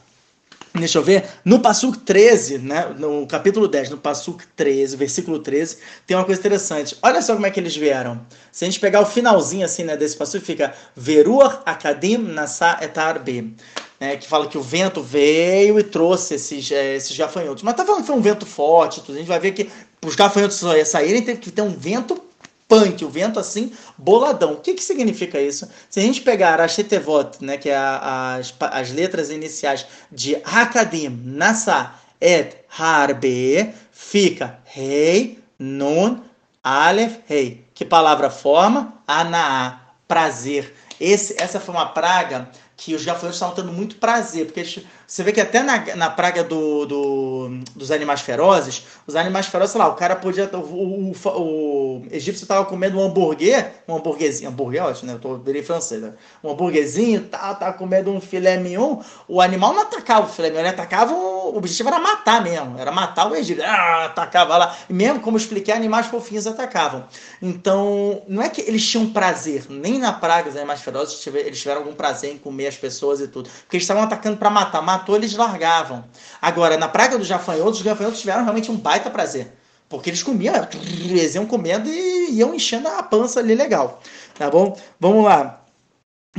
Deixa eu ver. No Passuk 13, né? no capítulo 10, no Passuk 13, versículo 13, tem uma coisa interessante. Olha só como é que eles vieram. Se a gente pegar o finalzinho assim, né, desse Passuk, fica Veruach Akadim Nasa Etarbe. Né, que fala que o vento veio e trouxe esses, é, esses gafanhotos. Mas tá falando que foi um vento forte, tudo. a gente vai ver que para os gafanhotos saírem teve que ter um vento punk, o vento assim, boladão. O que, que significa isso? Se a gente pegar a Shetevot, né, que é a, as, as letras iniciais de Hakadim, Nasa, Et, Harbe, fica Rei, Nun, Aleph, Rei. Que palavra forma? Anaa, prazer. Esse, essa foi uma praga que os gafanhotos estavam tendo muito prazer, porque eles, você vê que até na, na praga do, do, dos animais ferozes, os animais ferozes, sei lá, o cara podia. O, o, o egípcio estava comendo um hambúrguer, um hambúrguerzinho, hambúrguer é ótimo, né? Eu tô virei francês, né? Um hambúrguerzinho, tá, tá comendo um filé mignon, o animal não atacava o filé mignon, ele atacava o, o objetivo era matar mesmo, era matar o Egito. Ah, atacava lá. E mesmo, como eu expliquei, animais fofinhos atacavam. Então, não é que eles tinham prazer, nem na praga os animais ferozes eles tiveram algum prazer em comer as pessoas e tudo. Porque eles estavam atacando para matar. Matou, eles largavam. Agora, na praga dos gafanhotos, os gafanhotos tiveram realmente um baita prazer. Porque eles comiam, eles iam comendo e iam enchendo a pança ali legal. Tá bom? Vamos lá.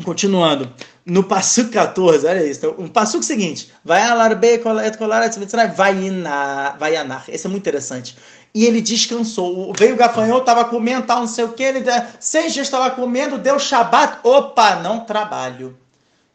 Continuando, no passo 14, olha isso. Então, um passo seguinte: vai alarbe, vai vai anar. Esse é muito interessante. E ele descansou. Veio o gafanhoto, estava comendo, tal, não sei o que. Ele seis dias estava comendo, deu shabat. Opa, não trabalho.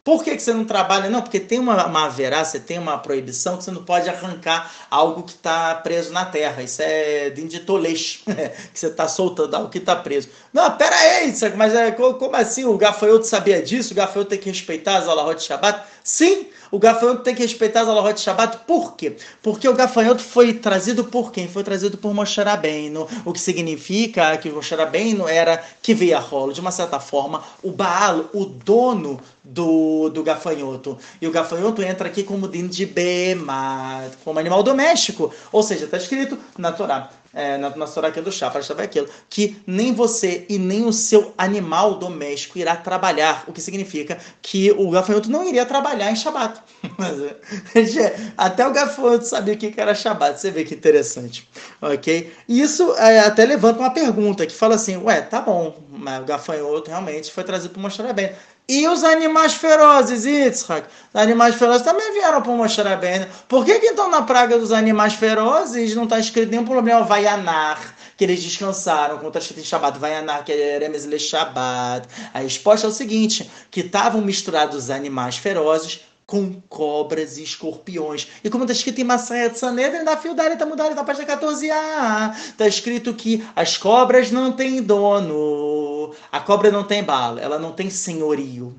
Por que, que você não trabalha? Não, porque tem uma, uma você tem uma proibição que você não pode arrancar algo que está preso na terra. Isso é dinditolês, que você está soltando algo que está preso. Não, pera aí, mas é, como assim? O gafanhoto sabia disso? O gafanhoto tem que respeitar as alahot de Shabbat? Sim, o gafanhoto tem que respeitar as alahot de Shabbat. Por quê? Porque o gafanhoto foi trazido por quem? Foi trazido por Moshe Rabbeinu, o que significa que Moshe Rabbeinu era que veio a rolo. De uma certa forma, o Baal, o dono do, do gafanhoto. E o gafanhoto entra aqui como din de bema, como animal doméstico. Ou seja, está escrito na Torá é, na, na aqui do chá, para aquilo, que nem você e nem o seu animal doméstico irá trabalhar, o que significa que o gafanhoto não iria trabalhar em Shabat. até o gafanhoto sabia o que era Shabat, você vê que interessante, ok? E isso é, até levanta uma pergunta que fala assim, ué, tá bom, mas o gafanhoto realmente foi trazido para mostrar bem. E os animais ferozes, Yitzhak? Os animais ferozes também vieram para Moshe Rabbeinu. Por que, que então na praga dos animais ferozes não está escrito nenhum problema Vaianar, que eles descansaram, como está escrito em Shabbat, Vaianar, que é Eremes Le Shabbat. A resposta é o seguinte, que estavam misturados os animais ferozes com cobras e escorpiões. E como está escrito em Sanedra, na Fildari está na página 14a, está escrito que as cobras não têm dono, a cobra não tem bala, ela não tem senhorio.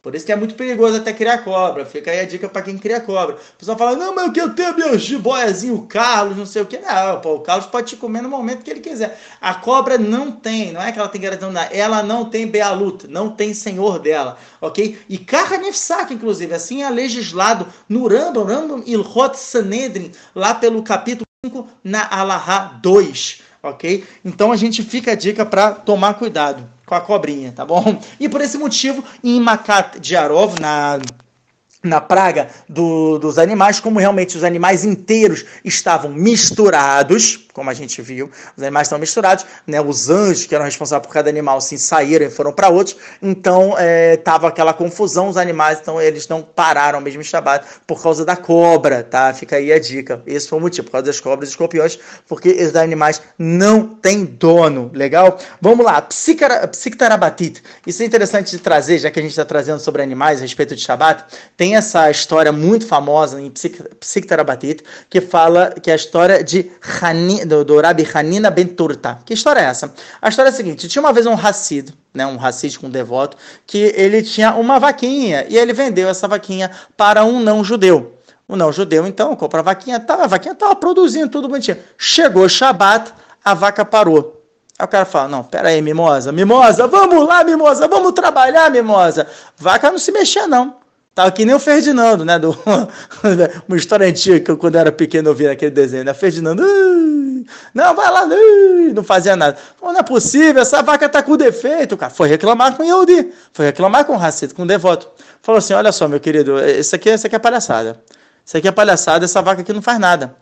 Por isso que é muito perigoso até criar cobra. Fica aí a dica para quem cria cobra. O pessoal fala, não, mas eu quero ter meu jiboiazinho, o Carlos, não sei o que. Não, pô, o Carlos pode te comer no momento que ele quiser. A cobra não tem, não é que ela tem gratidão, ela não tem bealuta, não tem senhor dela, ok? E Karnefsak, inclusive, assim é legislado no Rambam, Rambam Ilhot Sanedrin, lá pelo capítulo 5, na Alaha 2, ok? Então a gente fica a dica para tomar cuidado com a cobrinha, tá bom? E por esse motivo, em Makat de Arov, na na praga do, dos animais, como realmente os animais inteiros estavam misturados, como a gente viu, os animais estão misturados, né? Os anjos que eram responsáveis por cada animal assim saíram e foram para outros, então estava é, aquela confusão, os animais, então eles não pararam mesmo em Shabbat por causa da cobra, tá? Fica aí a dica. Esse foi o motivo, por causa das cobras e escorpiões, porque esses animais não têm dono, legal? Vamos lá, psictarabatit. Isso é interessante de trazer, já que a gente está trazendo sobre animais a respeito de Shabbat, tem essa história muito famosa em Psiktarabatit, que fala que é a história de Hani, do, do Rabi Hanina Ben Turta. Que história é essa? A história é a seguinte: tinha uma vez um Hassid, né, um com um devoto, que ele tinha uma vaquinha e ele vendeu essa vaquinha para um não judeu. O não judeu, então, compra a vaquinha, tá, a vaquinha estava produzindo tudo bonitinho. Chegou Shabat, a vaca parou. Aí o cara fala: Não, pera aí, mimosa, mimosa, vamos lá, mimosa, vamos trabalhar, mimosa. Vaca não se mexia, não. Tava que nem o Ferdinando, né? Do, uma história antiga que eu, quando era pequeno, eu via aquele desenho, né? Ferdinando, não, vai lá, não fazia nada. Não, não é possível, essa vaca tá com defeito, cara. Foi reclamar com o Yehudi, foi reclamar com o Racito, com o devoto. Falou assim: olha só, meu querido, isso aqui, isso aqui é palhaçada. Isso aqui é palhaçada, essa vaca aqui não faz nada.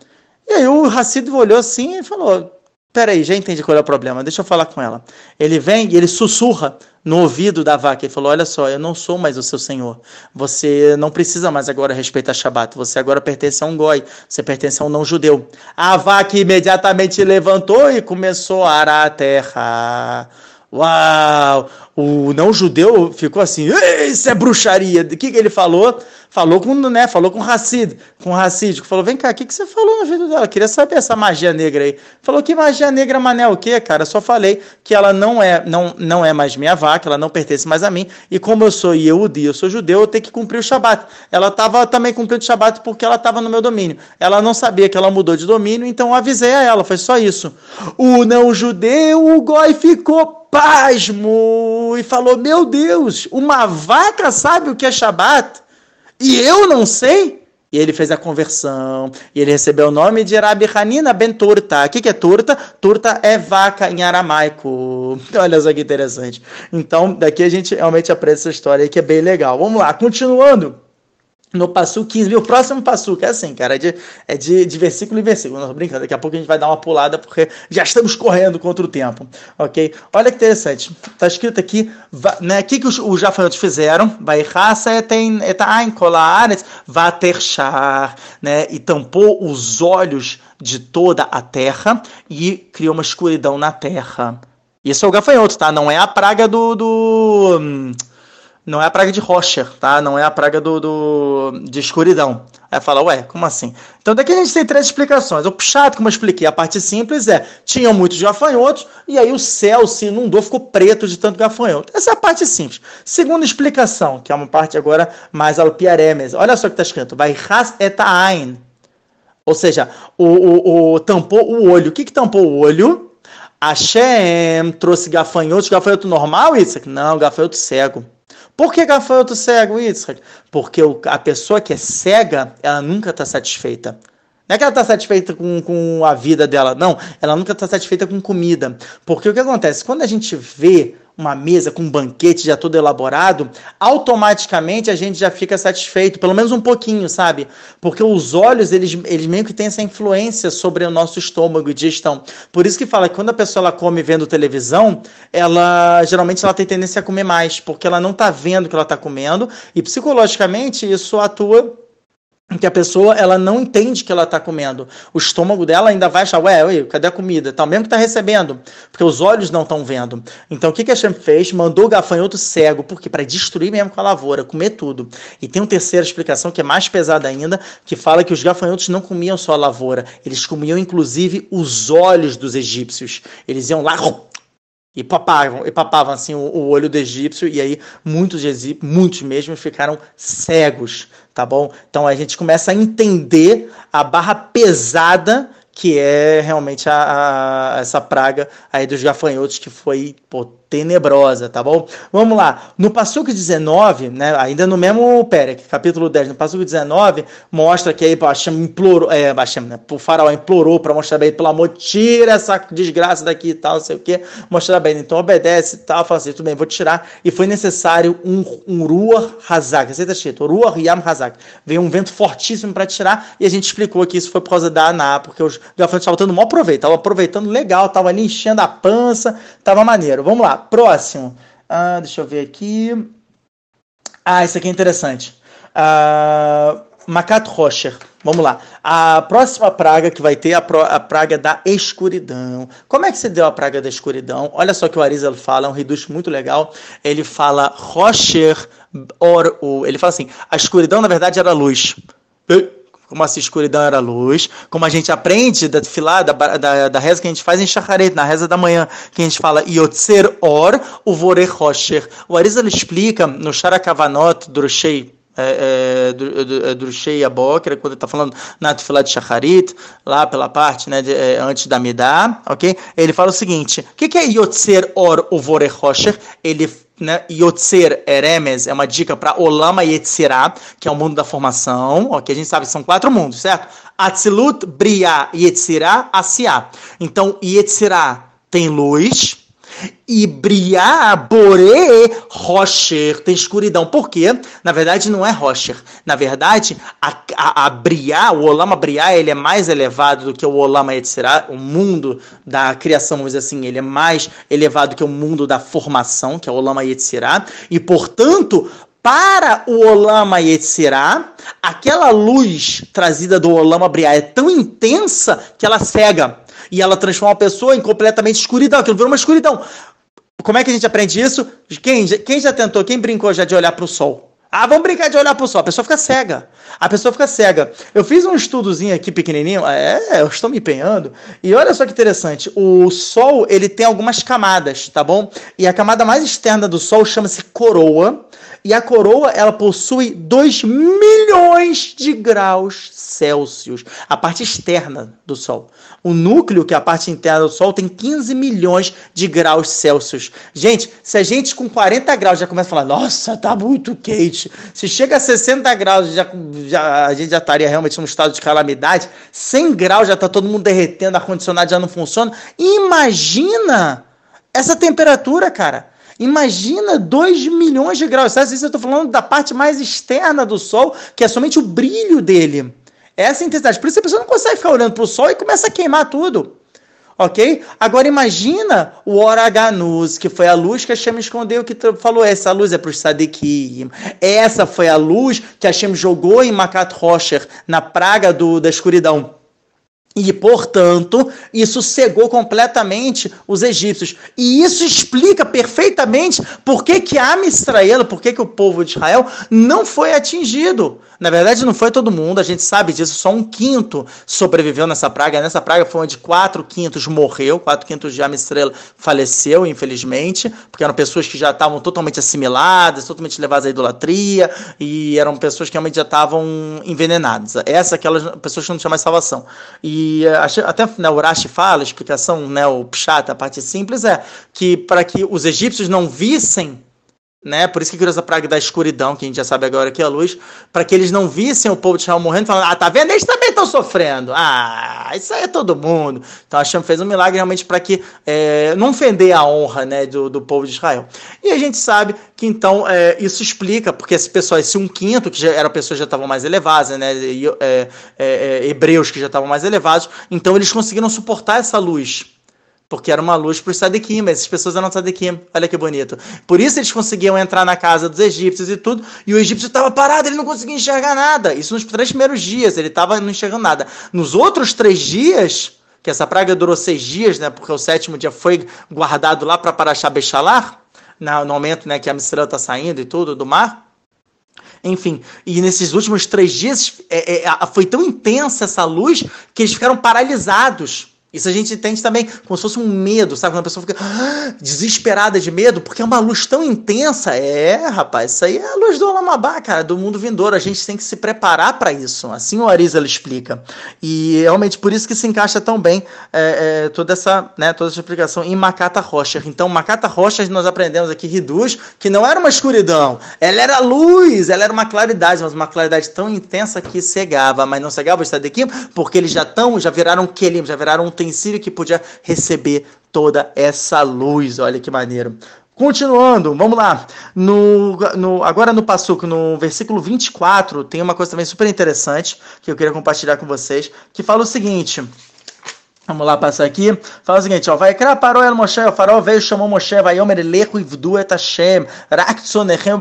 E aí o Racido olhou assim e falou: Peraí, já entendi qual é o problema, deixa eu falar com ela. Ele vem e ele sussurra no ouvido da vaca e falou: Olha só, eu não sou mais o seu senhor. Você não precisa mais agora respeitar Shabat. Você agora pertence a um goi. Você pertence a um não-judeu. A vaca imediatamente levantou e começou a arar a terra. Uau! O não-judeu ficou assim: Isso é bruxaria. O que, que ele falou? Falou com, né, falou com Hassid, com que falou, vem cá, o que, que você falou no vídeo dela? queria saber essa magia negra aí. Falou que magia negra, mané, o quê, cara? Só falei que ela não é, não, não é mais minha vaca, ela não pertence mais a mim, e como eu sou Yehudi, eu sou judeu, eu tenho que cumprir o Shabat. Ela estava também cumprindo o Shabat porque ela estava no meu domínio. Ela não sabia que ela mudou de domínio, então eu avisei a ela, foi só isso. O não judeu, o Goi ficou pasmo e falou, meu Deus, uma vaca sabe o que é Shabat? E eu não sei? E ele fez a conversão, e ele recebeu o nome de Rabi Hanina ben Turta. O que, que é Turta? Turta é vaca em aramaico. Olha só que interessante. Então, daqui a gente realmente aprende essa história aí que é bem legal. Vamos lá, continuando no passo 15. o próximo passo é assim, cara, é de, é de, de versículo em versículo. Não tô brincando, daqui a pouco a gente vai dar uma pulada porque já estamos correndo contra o tempo, ok? Olha que interessante, tá escrito aqui, né, o que, que os, os jafanhotos fizeram? Vai raça etain etain colares vaterchar, né, e tampou os olhos de toda a terra e criou uma escuridão na terra. Isso é o gafanhoto, tá? Não é a praga do... do não é a praga de Rocher, tá? Não é a praga do, do de escuridão. Aí fala, ué, como assim? Então daqui a gente tem três explicações. O chato, como eu expliquei, a parte simples é, tinham muitos gafanhotos, e aí o céu se inundou, ficou preto de tanto gafanhoto. Essa é a parte simples. Segunda explicação, que é uma parte agora mais alpiaremes. Olha só o que está escrito. Vai ras etain. Ou seja, o, o, o, tampou o olho. O que, que tampou o olho? Hashem trouxe gafanhotos, gafanhoto normal, isso? Não, gafanhoto cego. Por que gafanhoto cego, Yitzhak? Porque a pessoa que é cega, ela nunca está satisfeita. Não é que ela está satisfeita com, com a vida dela, não. Ela nunca está satisfeita com comida. Porque o que acontece? Quando a gente vê uma mesa com um banquete já todo elaborado, automaticamente a gente já fica satisfeito, pelo menos um pouquinho, sabe? Porque os olhos, eles, eles meio que têm essa influência sobre o nosso estômago e digestão. Por isso que fala que quando a pessoa ela come vendo televisão, ela geralmente ela tem tendência a comer mais, porque ela não está vendo o que ela está comendo, e psicologicamente isso atua que a pessoa ela não entende que ela está comendo. O estômago dela ainda vai achar, ué, ué cadê a comida? Tá, mesmo que está recebendo, porque os olhos não estão vendo. Então o que, que a Shem fez? Mandou o gafanhoto cego, porque para destruir mesmo com a lavoura, comer tudo. E tem uma terceira explicação que é mais pesada ainda, que fala que os gafanhotos não comiam só a lavoura, eles comiam inclusive os olhos dos egípcios. Eles iam lá e papavam, e papavam assim o, o olho do egípcio, e aí muitos muitos mesmo, ficaram cegos, tá bom? Então a gente começa a entender a barra pesada que é realmente a, a, essa praga aí dos gafanhotos que foi pô, tenebrosa, tá bom? Vamos lá. No Passuco 19, né, ainda no mesmo Pérez, capítulo 10, no Passuco 19, mostra que aí Hashem implorou, é, né, o faraó implorou para mostrar bem, pelo amor, tira essa desgraça daqui e tal, não sei o que, mostrar bem. Então obedece e tal, fala assim, tudo bem, vou tirar. E foi necessário um, um Ruach Hazak, assim tá escrito, Ruach Yam Hazak. Veio um vento fortíssimo para tirar e a gente explicou que isso foi por causa da Aná, porque os gafanhotos estavam tendo maior proveito, estavam aproveitando legal, estavam ali enchendo a pança, tava maneiro. Vamos lá próximo. Ah, deixa eu ver aqui. Ah, isso aqui é interessante. Ah, Macato Rocher. Vamos lá. A próxima praga que vai ter é a, pro, a praga da escuridão. Como é que se deu a praga da escuridão? Olha só que o Arizal fala, é um reduto muito legal. Ele fala Rocher or. Ele fala assim: a escuridão na verdade era luz como a escuridão era luz, como a gente aprende da filá, da, da, reza que a gente faz em Shacharet, na reza da manhã, que a gente fala Yotzer Or, o Vore Rocher. O Arizal explica no Sharakavanot, Drushei, é, é, Drushei Abokra, quando ele está falando na Tefilá de Shacharit, lá pela parte né, de, é, antes da Midá, ok? Ele fala o seguinte: o que, que é Yotzer Or, o Vore Rocher? Ele né? Yotzer Eremes é uma dica para Olama Yetzirah, que é o mundo da formação, ok? A gente sabe que são quatro mundos, certo? Atzilut, Briah, Yetzirah, Asiá. Então, Yetzirah tem luz, e Briah, Boré, Rocher, tem escuridão. Por quê? Na verdade, não é Rocher. Na verdade, a, a, a o Olama Briah, ele é mais elevado do que o Olama Yetzirah, o mundo da criação, vamos dizer assim, ele é mais elevado que o mundo da formação, que é o Olama Yetzirah, e, portanto, para o Olama Yetzirah, aquela luz trazida do Olama Briah é tão intensa que ela cega e ela transforma a pessoa em completamente escuridão. Aquilo virou uma escuridão. Como é que a gente aprende isso? Quem, quem já tentou, quem brincou já de olhar para o sol? Ah, vamos brincar de olhar para o sol. A pessoa fica cega. A pessoa fica cega. Eu fiz um estudozinho aqui pequenininho. É, eu estou me empenhando. E olha só que interessante. O sol, ele tem algumas camadas, tá bom? E a camada mais externa do sol chama-se coroa. E a coroa, ela possui 2 milhões de graus Celsius, a parte externa do Sol. O núcleo, que é a parte interna do Sol, tem 15 milhões de graus Celsius. Gente, se a gente com 40 graus já começa a falar, nossa, tá muito quente. Se chega a 60 graus já já, a gente já estaria realmente num estado de calamidade. 100 graus já está todo mundo derretendo, ar-condicionado já não funciona. Imagina essa temperatura, cara. Imagina 2 milhões de graus. Isso eu estou falando da parte mais externa do Sol, que é somente o brilho dele. Essa é intensidade. Por isso a pessoa não consegue ficar olhando para o Sol e começa a queimar tudo. Ok? Agora imagina o Oraganus, que foi a luz que a Hashem escondeu, que falou, essa luz é para os Sadekim. Essa foi a luz que a Hashem jogou em Makat Rocher, na praga do, da escuridão. E, portanto, isso cegou completamente os egípcios. E isso explica perfeitamente por que, que a Israel, por que, que o povo de Israel não foi atingido. Na verdade, não foi todo mundo, a gente sabe disso, só um quinto sobreviveu nessa praga. Nessa praga foi onde quatro quintos morreu, quatro quintos de Amistrela faleceu, infelizmente, porque eram pessoas que já estavam totalmente assimiladas, totalmente levadas à idolatria, e eram pessoas que realmente já estavam envenenadas. Essas aquelas pessoas que não tinham mais salvação. E até né, Urashi fala, a explicação, né, o Pshat, a parte simples, é que para que os egípcios não vissem né? Por isso que criou essa praga da escuridão, que a gente já sabe agora que é a luz, para que eles não vissem o povo de Israel morrendo, falando, ah, tá vendo? Eles estão sofrendo. Ah, isso aí é todo mundo. Então Hashem fez um milagre realmente para que é, não ofender a honra né, do, do povo de Israel. E a gente sabe que então é, isso explica, porque esse pessoal, esse um quinto, que já eram pessoas que já estavam mais elevadas, né? E, é, é, é, hebreus que já estavam mais elevados, então eles conseguiram suportar essa luz porque era uma luz para os Sadequim, mas essas pessoas eram Sadequim. Olha que bonito. Por isso eles conseguiam entrar na casa dos egípcios e tudo, e o egípcio estava parado, ele não conseguia enxergar nada. Isso nos três primeiros dias, ele estava não enxergando nada. Nos outros três dias, que essa praga durou seis dias, né, porque o sétimo dia foi guardado lá para Paraxá Bechalar, no momento né, que a Misrã está saindo e tudo do mar, enfim, e nesses últimos três dias é, é, foi tão intensa essa luz que eles ficaram paralisados. Isso a gente entende também como se fosse um medo, sabe? Quando a pessoa fica ah, desesperada de medo, porque é uma luz tão intensa. É, rapaz, isso aí é a luz do Olamabá, cara, do mundo vindouro. A gente tem que se preparar para isso. Assim o Arisa explica. E realmente por isso que se encaixa tão bem é, é, toda, essa, né, toda essa explicação em Makata Rocha. Então, Makata Rocha, nós aprendemos aqui, Riduz, que não era uma escuridão, ela era luz, ela era uma claridade, mas uma claridade tão intensa que cegava, mas não cegava o Estadequim, porque eles já estão, já viraram Kelim, já viraram um utensílio que podia receber toda essa luz. Olha que maneiro. Continuando, vamos lá. No, no, agora no Passuco, no versículo 24, tem uma coisa também super interessante que eu queria compartilhar com vocês, que fala o seguinte. Vamos lá passar aqui. Fala o seguinte, ó. Vai parou el Moshe, o farol veio, chamou Moshe, vai omer lecho ivdu et Hashem, rak tsonechem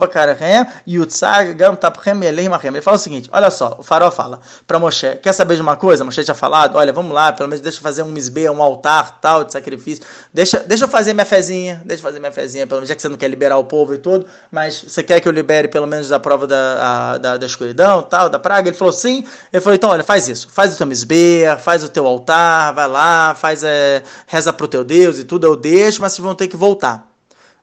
yutzag gam tapchem elei machem. Ele fala o seguinte, olha só, o farol fala para Moshe, quer saber de uma coisa? Moshe tinha falado, olha, vamos lá, pelo menos deixa eu fazer um misbe, um altar, tal, de sacrifício. Deixa, deixa eu fazer minha fezinha, deixa eu fazer minha fezinha, pelo menos já que você não quer liberar o povo e tudo, mas você quer que eu libere pelo menos da prova da, a, da, da escuridão, tal, da praga? Ele falou sim. Ele falou, então, olha, faz isso, faz o teu misbe, faz o teu altar, vai lá, lá, faz é, reza pro teu Deus e tudo, eu deixo, mas vocês vão ter que voltar.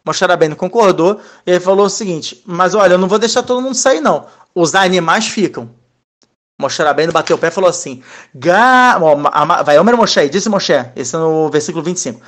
Moshe Rabbeinu concordou e ele falou o seguinte: Mas olha, eu não vou deixar todo mundo sair, não. Os animais ficam. Moshe Rabbeinu bateu o pé e falou assim: Vai, Omer Moshe, disse Moshe, esse é no versículo 25: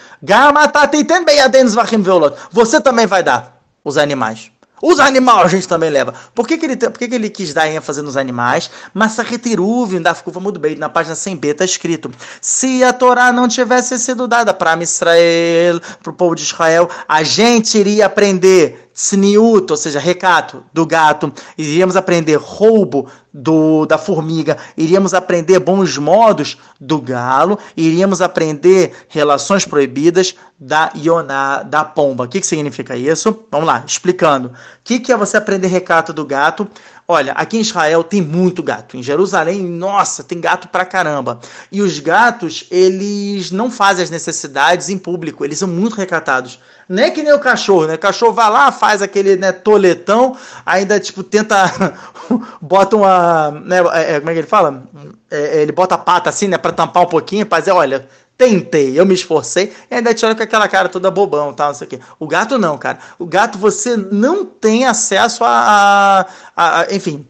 Você também vai dar os animais. Os animais a gente também leva. Por que, que, ele, por que, que ele quis dar ênfase nos animais? Mas Retiruvim da Fukuva muito bem, na página 100b está escrito: se a Torá não tivesse sido dada para Israel, para o povo de Israel, a gente iria aprender Tsniut, ou seja, recato do gato, iríamos aprender roubo do, da formiga, iríamos aprender bons modos do galo, iríamos aprender relações proibidas da ioná, da pomba. O que, que significa isso? Vamos lá, explicando. O que, que é você aprender recato do gato? Olha, aqui em Israel tem muito gato. Em Jerusalém, nossa, tem gato pra caramba. E os gatos, eles não fazem as necessidades em público, eles são muito recatados. Não é que nem o cachorro, né? O cachorro vai lá, faz aquele né, toletão, ainda tipo tenta bota uma, né, é, é, como é que ele fala? É, é, ele bota a pata assim, né, para tampar um pouquinho, para dizer, olha, tentei, eu me esforcei, e ainda te olha com aquela cara toda bobão, tal, não sei o quê. O gato não, cara. O gato você não tem acesso a, a, a enfim,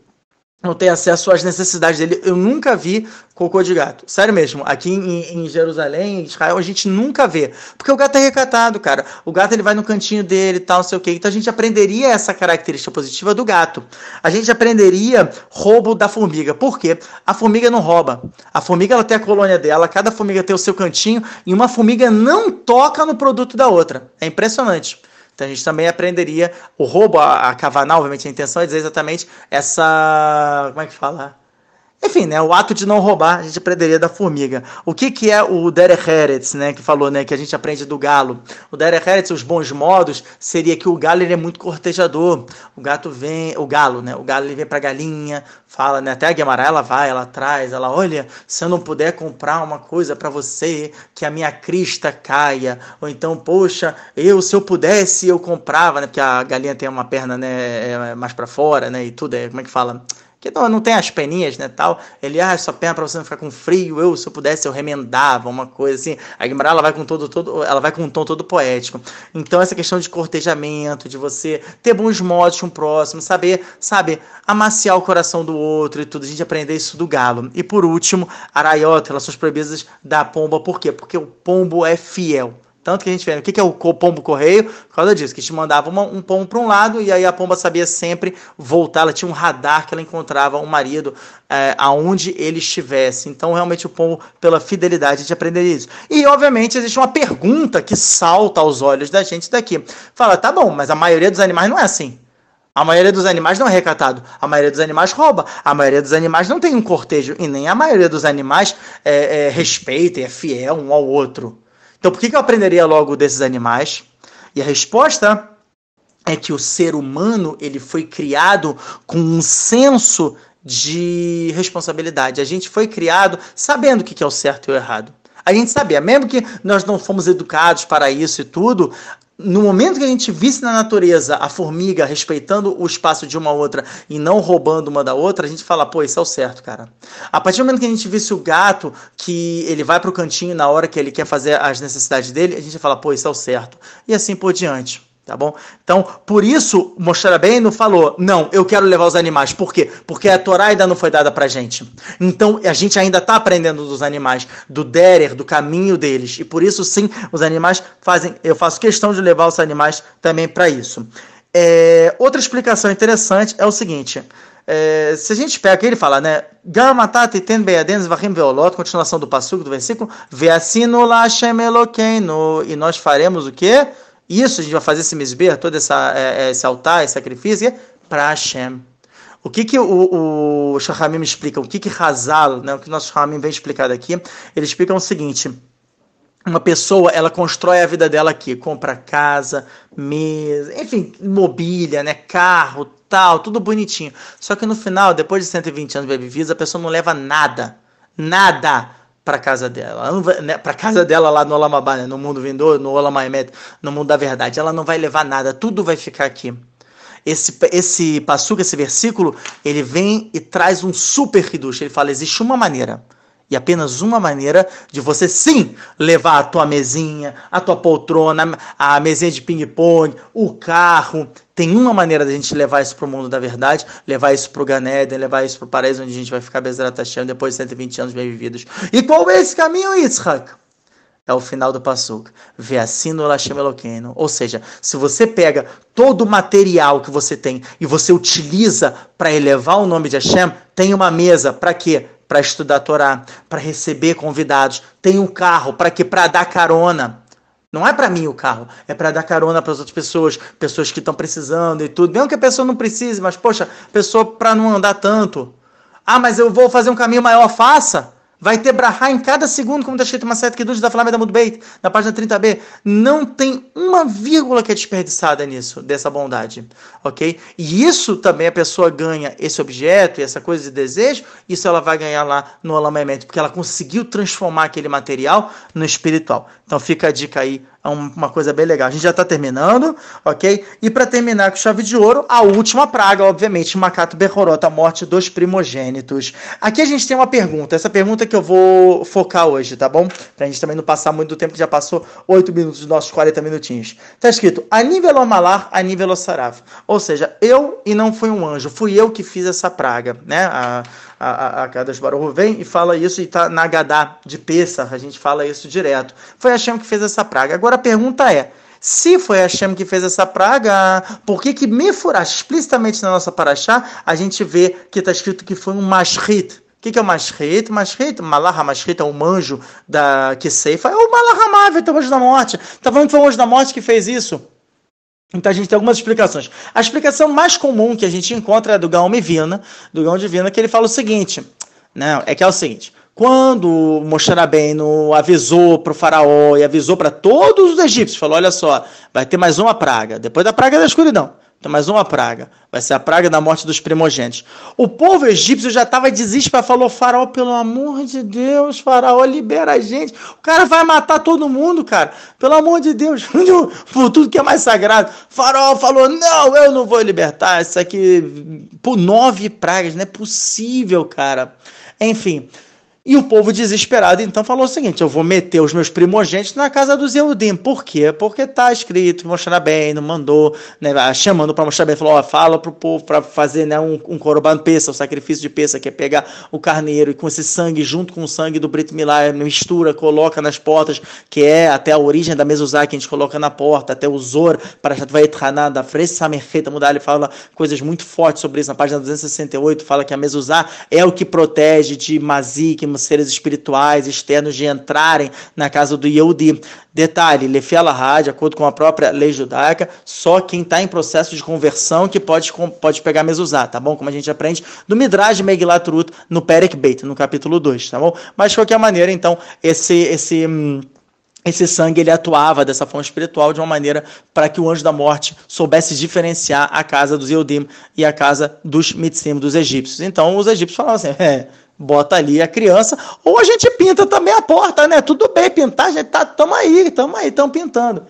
não tem acesso às necessidades dele. Eu nunca vi cocô de gato. Sério mesmo, aqui em, em, Jerusalém, em Israel, a gente nunca vê. Porque o gato é recatado, cara. O gato ele vai no cantinho dele tal, não sei o quê. Então a gente aprenderia essa característica positiva do gato. A gente aprenderia roubo da formiga. Por quê? A formiga não rouba. A formiga ela tem a colônia dela, cada formiga tem o seu cantinho e uma formiga não toca no produto da outra. É impressionante. Então a gente também aprenderia o roubo, a, a cavanar, obviamente a intenção é dizer exatamente essa. Como é que fala? Enfim, né, o ato de não roubar, a gente aprenderia da formiga. O que, que é o Derek Heretz, né, que falou, né, que a gente aprende do galo? O Derek Heretz, os bons modos, seria que o galo ele é muito cortejador. O gato vem, o galo, né, o galo ele vem pra galinha, fala, né, até a Guimarães ela vai, ela traz, ela, olha, se eu não puder comprar uma coisa para você, que a minha crista caia, ou então, poxa, eu, se eu pudesse, eu comprava, né, porque a galinha tem uma perna, né, é, mais para fora, né, e tudo, é, como é que fala? Que não, não tem as peninhas, né, tal. Ele, ah, sua perna para você não ficar com frio, eu, se eu pudesse, eu remendava, uma coisa assim. A Guimarães, ela vai com todo, todo, ela vai com um tom todo poético. Então, essa questão de cortejamento, de você ter bons modos com o próximo, saber, sabe, amaciar o coração do outro e tudo, a gente aprender isso do galo. E por último, araiota, relações proibidas da pomba, por quê? Porque o pombo é fiel. Tanto que a gente vê, o que é o pombo correio? Por causa disso, que gente mandava uma, um pombo para um lado e aí a pomba sabia sempre voltar. Ela tinha um radar que ela encontrava o marido é, aonde ele estivesse. Então, realmente, o pombo, pela fidelidade, a gente aprenderia isso. E, obviamente, existe uma pergunta que salta aos olhos da gente daqui. Fala, tá bom, mas a maioria dos animais não é assim. A maioria dos animais não é recatado. A maioria dos animais rouba. A maioria dos animais não tem um cortejo. E nem a maioria dos animais é, é, respeita e é fiel um ao outro. Então, por que, que eu aprenderia logo desses animais? E a resposta é que o ser humano ele foi criado com um senso de responsabilidade. A gente foi criado sabendo o que é o certo e o errado. A gente sabia, mesmo que nós não fomos educados para isso e tudo, no momento que a gente visse na natureza a formiga respeitando o espaço de uma outra e não roubando uma da outra, a gente fala, pô, isso é o certo, cara. A partir do momento que a gente visse o gato que ele vai pro cantinho na hora que ele quer fazer as necessidades dele, a gente fala, pô, isso é o certo. E assim por diante. Tá bom? Então, por isso, Moshe bem não falou, não, eu quero levar os animais. Por quê? Porque a Torá ainda não foi dada pra gente. Então, a gente ainda está aprendendo dos animais, do derer, do caminho deles. E por isso, sim, os animais fazem, eu faço questão de levar os animais também para isso. É, outra explicação interessante é o seguinte. É, se a gente pega aqui, ele fala, né? Garmatati ten beadenes vachim veolot, continuação do passuco do versículo, veacino la Hashem e nós faremos o quê? Isso, a gente vai fazer esse misber, todo essa, é, é esse altar, esse sacrifício, é para Hashem. O que que o, o Shachamim explica? O que que Hazal, né, o que o nosso Shachamim vem explicar aqui? Ele explica o seguinte, uma pessoa, ela constrói a vida dela aqui, compra casa, mesa, enfim, mobília, né, carro, tal, tudo bonitinho. Só que no final, depois de 120 anos de vividos, a pessoa não leva nada, nada para casa dela, né, para casa dela lá no Olamabá, né, no mundo vindouro, no Olamaemet, no mundo da verdade. Ela não vai levar nada, tudo vai ficar aqui. Esse esse passuca, esse versículo, ele vem e traz um super hidush. Ele fala: existe uma maneira e apenas uma maneira de você sim levar a tua mesinha, a tua poltrona, a mesinha de ping-pong, o carro. Tem uma maneira da gente levar isso para o mundo da verdade, levar isso para o Ganeden, levar isso para o paraíso onde a gente vai ficar Bezerra Hashem depois de 120 anos bem vividos. E qual é esse caminho, Yitzhak? É o final do Passuk. Veacino Lashem Eloqueno. Ou seja, se você pega todo o material que você tem e você utiliza para elevar o nome de Hashem, tem uma mesa para quê? Para estudar a Torá, para receber convidados. Tem um carro para que para dar carona. Não é para mim o carro, é para dar carona para as outras pessoas, pessoas que estão precisando e tudo. Mesmo que a pessoa não precise, mas poxa, pessoa para não andar tanto. Ah, mas eu vou fazer um caminho maior, faça. Vai ter brahá em cada segundo, como está escrito uma sete que da Flamengo da Beit, na página 30b. Não tem uma vírgula que é desperdiçada nisso, dessa bondade, ok? E isso também a pessoa ganha esse objeto e essa coisa de desejo, isso ela vai ganhar lá no alamamento, porque ela conseguiu transformar aquele material no espiritual. Então fica a dica aí uma coisa bem legal. A gente já está terminando, ok? E para terminar com chave de ouro, a última praga, obviamente, Macato Berrorota, a morte dos primogênitos. Aqui a gente tem uma pergunta, essa pergunta que eu vou focar hoje, tá bom? Pra gente também não passar muito do tempo, já passou 8 minutos dos nossos 40 minutinhos. Tá escrito, Anível Amalar, Anível Sarav. Ou seja, eu e não fui um anjo, fui eu que fiz essa praga, né? A, a, a, a Kadosh Baruch vem e fala isso e está na Gadá de Pessah, a gente fala isso direto. Foi Hashem que fez essa praga. Agora a pergunta é, se foi Hashem que fez essa praga, por que que Mefurah, explicitamente na nossa paraxá, a gente vê que está escrito que foi um mashrit? O que, que é o mashrit? Mashrit, Malach mashrit é um anjo da que ceifa, é o Malach Hamavet, é o anjo da morte. Está falando que foi o anjo da morte que fez isso? Então a gente tem algumas explicações. A explicação mais comum que a gente encontra é do Gaon Vina, do Gaon Divina, que ele fala o seguinte, né, é que é o seguinte, quando Moshe Rabbeinu avisou para o faraó e avisou para todos os egípcios, falou, olha só, vai ter mais uma praga, depois da praga da escuridão, tem mais uma praga, vai ser a praga da morte dos primogênitos. O povo egípcio já estava desesperado, falou, faraó, pelo amor de Deus, faraó, libera a gente, o cara vai matar todo mundo, cara, pelo amor de Deus, por tudo que é mais sagrado. Faraó falou, não, eu não vou libertar, isso aqui, por nove pragas, não é possível, cara. Enfim, e o povo desesperado então falou o seguinte: eu vou meter os meus primogênitos na casa dos Eudim. Por quê? Porque está escrito, mostrar bem, não mandou, né, chamando para mostrar bem, falou: ó, fala para o povo para fazer né, um, um corban peça, o sacrifício de peça, que é pegar o carneiro e com esse sangue, junto com o sangue do Brit Milá, mistura, coloca nas portas, que é até a origem da mezuzá que a gente coloca na porta, até o Zor, para vai Haná, da Fresa Samerreta mudar, ele fala coisas muito fortes sobre isso. Na página 268 fala que a mezuzá é o que protege de mazi, seres espirituais externos de entrarem na casa do Yehudi. Detalhe, Lefi Alahá, de acordo com a própria lei judaica, só quem está em processo de conversão que pode, pode pegar mezuzá, tá bom? Como a gente aprende no Midrash Megilat Ruth, no Perek Beit, no capítulo 2, tá bom? Mas de qualquer maneira, então, esse... esse hum, esse sangue ele atuava dessa forma espiritual de uma maneira para que o anjo da morte soubesse diferenciar a casa dos Eudim e a casa dos Mitzim, dos egípcios. Então os egípcios falavam assim: é, bota ali a criança, ou a gente pinta também a porta, né? Tudo bem, pintar, a gente tá, tamo aí, tamo aí, tamo pintando.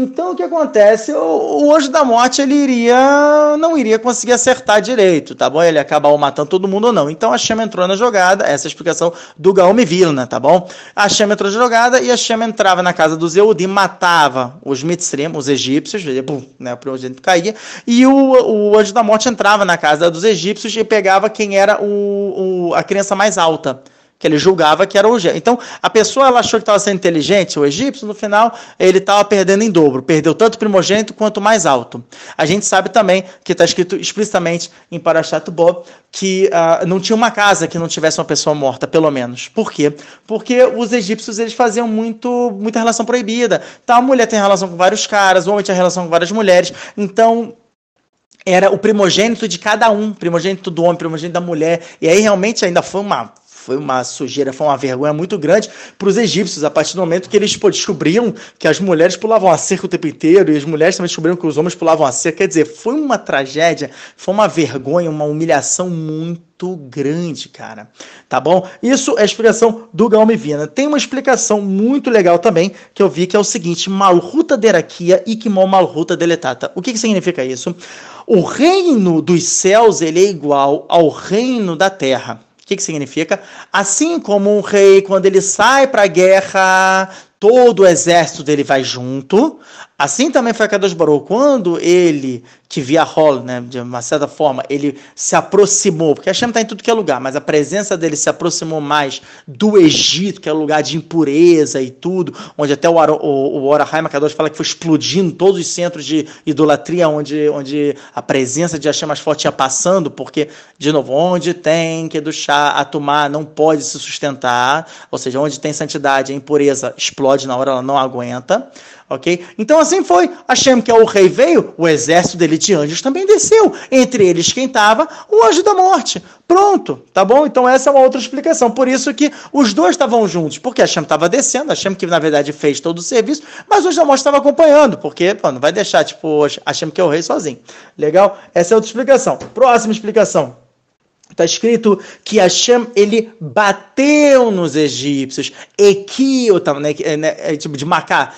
Então o que acontece? O, o anjo da morte ele iria não iria conseguir acertar direito, tá bom? Ele acabou matando todo mundo ou não. Então a Shema entrou na jogada, essa é a explicação do Gaome Vilna, tá bom? A Shema entrou na jogada e a Shema entrava na casa dos Eudim, matava os Mitzrim, os egípcios, pum, né, o primogênito caía, e o, o anjo da morte entrava na casa dos egípcios e pegava quem era o, o a criança mais alta que ele julgava que era o gênio. Então, a pessoa ela achou que estava sendo inteligente, o egípcio, no final, ele estava perdendo em dobro. Perdeu tanto primogênito quanto mais alto. A gente sabe também que está escrito explicitamente em Parashat Bo que uh, não tinha uma casa que não tivesse uma pessoa morta, pelo menos. Por quê? Porque os egípcios eles faziam muito, muita relação proibida. Então, a mulher tem relação com vários caras, o homem tinha relação com várias mulheres. Então, era o primogênito de cada um, primogênito do homem, primogênito da mulher. E aí realmente ainda foi uma foi uma sujeira, foi uma vergonha muito grande para os egípcios, a partir do momento que eles pô, descobriam que as mulheres pulavam a cerca o tempo inteiro, e as mulheres também descobriram que os homens pulavam a cerca. Quer dizer, foi uma tragédia, foi uma vergonha, uma humilhação muito grande, cara. Tá bom? Isso é a explicação do Galme Vina. Tem uma explicação muito legal também que eu vi que é o seguinte: Malruta deraquia Kimon Malruta deletata. O que, que significa isso? O reino dos céus ele é igual ao reino da terra que, que significa? Assim como um rei, quando ele sai para a guerra, todo o exército dele vai junto. Assim também foi a Kadosh Baruch. Quando ele, que via rol, né, de uma certa forma, ele se aproximou, porque Hashem está em tudo que é lugar, mas a presença dele se aproximou mais do Egito, que é um lugar de impureza e tudo, onde até o, o, o Orahaim Kadosh fala que foi explodindo todos os centros de idolatria, onde, onde a presença de Hashem mais forte ia passando, porque, de novo, onde tem que a tomar não pode se sustentar, ou seja, onde tem santidade, a impureza explode na hora, ela não aguenta ok? Então assim foi. Hashem, que é o rei, veio, o exército dele de anjos também desceu. Entre eles quem estava? O anjo da morte. Pronto, tá bom? Então essa é uma outra explicação. Por isso que os dois estavam juntos, porque Hashem estava descendo, Hashem que na verdade fez todo o serviço, mas o anjo da morte estava acompanhando, porque pô, não vai deixar, tipo, Hashem que é o rei sozinho. Legal? Essa é outra explicação. Próxima explicação. Está escrito que Hashem ele bateu nos egípcios. Equiotam, né, é tipo de macar.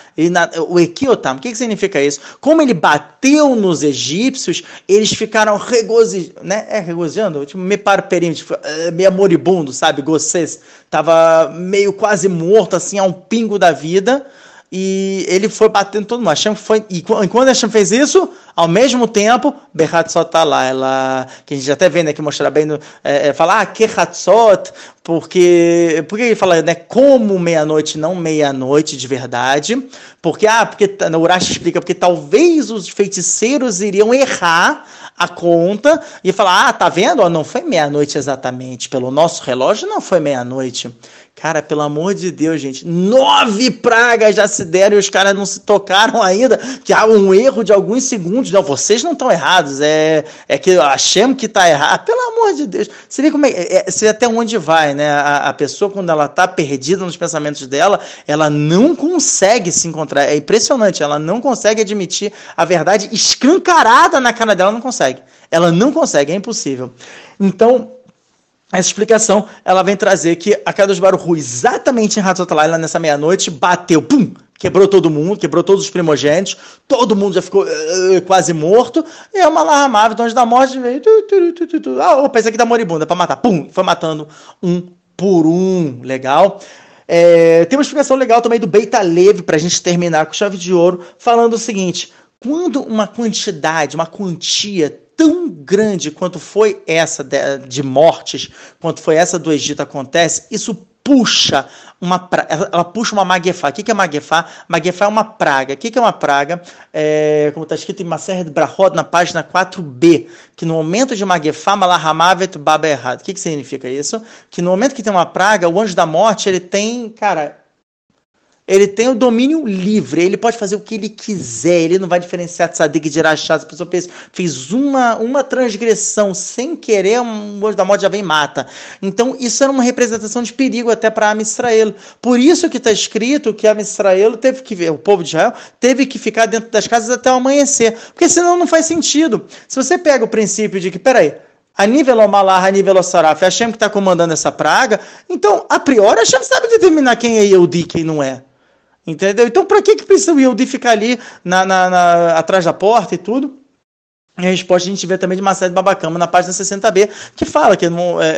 o equiotam, o que, que significa isso? Como ele bateu nos egípcios, eles ficaram regozijando, né? É, regozijando? Tipo, me perímetro, tipo, é, meio moribundo, sabe? Gocês. Tava meio quase morto, assim, a um pingo da vida e ele foi batendo todo mundo. Hashem foi, e quando Hashem fez isso, ao mesmo tempo, Behatzot tá lá, ela, que a gente até vê, né, que mostra bem, é, é, fala, ah, que Hatzot, porque, porque ele fala, né, como meia-noite, não meia-noite de verdade, porque, ah, porque, no Urash explica, porque talvez os feiticeiros iriam errar a conta e falar, ah, tá vendo? Não foi meia-noite exatamente, pelo nosso relógio não foi meia-noite. Cara, pelo amor de Deus, gente, nove pragas já se deram e os caras não se tocaram ainda, que há um erro de alguns segundos. Não, vocês não estão errados, é, é que a Shem que está errado. Pelo amor de Deus. Você vê, como é, é, você vê até onde vai, né? A, a pessoa, quando ela está perdida nos pensamentos dela, ela não consegue se encontrar. É impressionante, ela não consegue admitir a verdade escancarada na cara dela, não consegue. Ela não consegue, é impossível. Então, essa explicação ela vem trazer que a Kadosh Baruch exatamente em Hatzotalaila, nessa meia-noite, bateu, pum, quebrou todo mundo, quebrou todos os primogênitos, todo mundo já ficou uh, quase morto, e é uma larramava, então antes da morte veio, tu, tu, tu, tu. ah, opa, esse aqui tá moribunda, para matar, pum, foi matando um por um, legal. É, tem uma explicação legal também do Beita Leve, para a gente terminar com chave de ouro, falando o seguinte, quando uma quantidade, uma quantia tão grande quanto foi essa de, mortes, quanto foi essa do Egito acontece, isso puxa uma pra... ela puxa uma maguefá. O que é maguefá? Maguefá é uma praga. O que é uma praga? É, como está escrito em Maser de Brahod, na página 4b, que no momento de maguefá, malahamavet baba errado. O que, que significa isso? Que no momento que tem uma praga, o anjo da morte, ele tem, cara, ele tem o domínio livre, ele pode fazer o que ele quiser, ele não vai diferenciar tzadik de rachá. Se a pessoa fez, fez uma, uma transgressão sem querer, um anjo da morte já vem e mata. Então, isso era uma representação de perigo até para Amisrael. Por isso que está escrito que Amisrael teve que, o povo de Israel, teve que ficar dentro das casas até o amanhecer. Porque senão não faz sentido. Se você pega o princípio de que, peraí, a nível Omalah, a nível Saraf, é Hashem que está comandando essa praga, então, a priori, Hashem sabe determinar quem é Yehudi e quem não é. Entendeu? Então, para que, que precisa o Yehudi ficar ali na, na, na, atrás da porta e tudo? E a resposta a gente vê também de Marcelo Babacama na página 60b, que fala que no, é,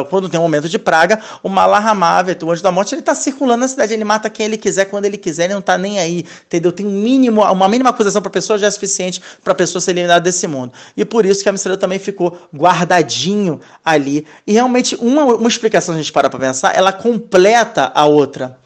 é, quando tem um momento de praga, o Malahamavet, o anjo da morte, ele está circulando na cidade, ele mata quem ele quiser, quando ele quiser, ele não está nem aí, entendeu? Tem um mínimo, uma mínima acusação para a pessoa já é suficiente para a pessoa ser eliminada desse mundo. E por isso que a Mistério também ficou guardadinho ali. E realmente, uma, uma explicação, a gente para para pensar, ela completa a outra.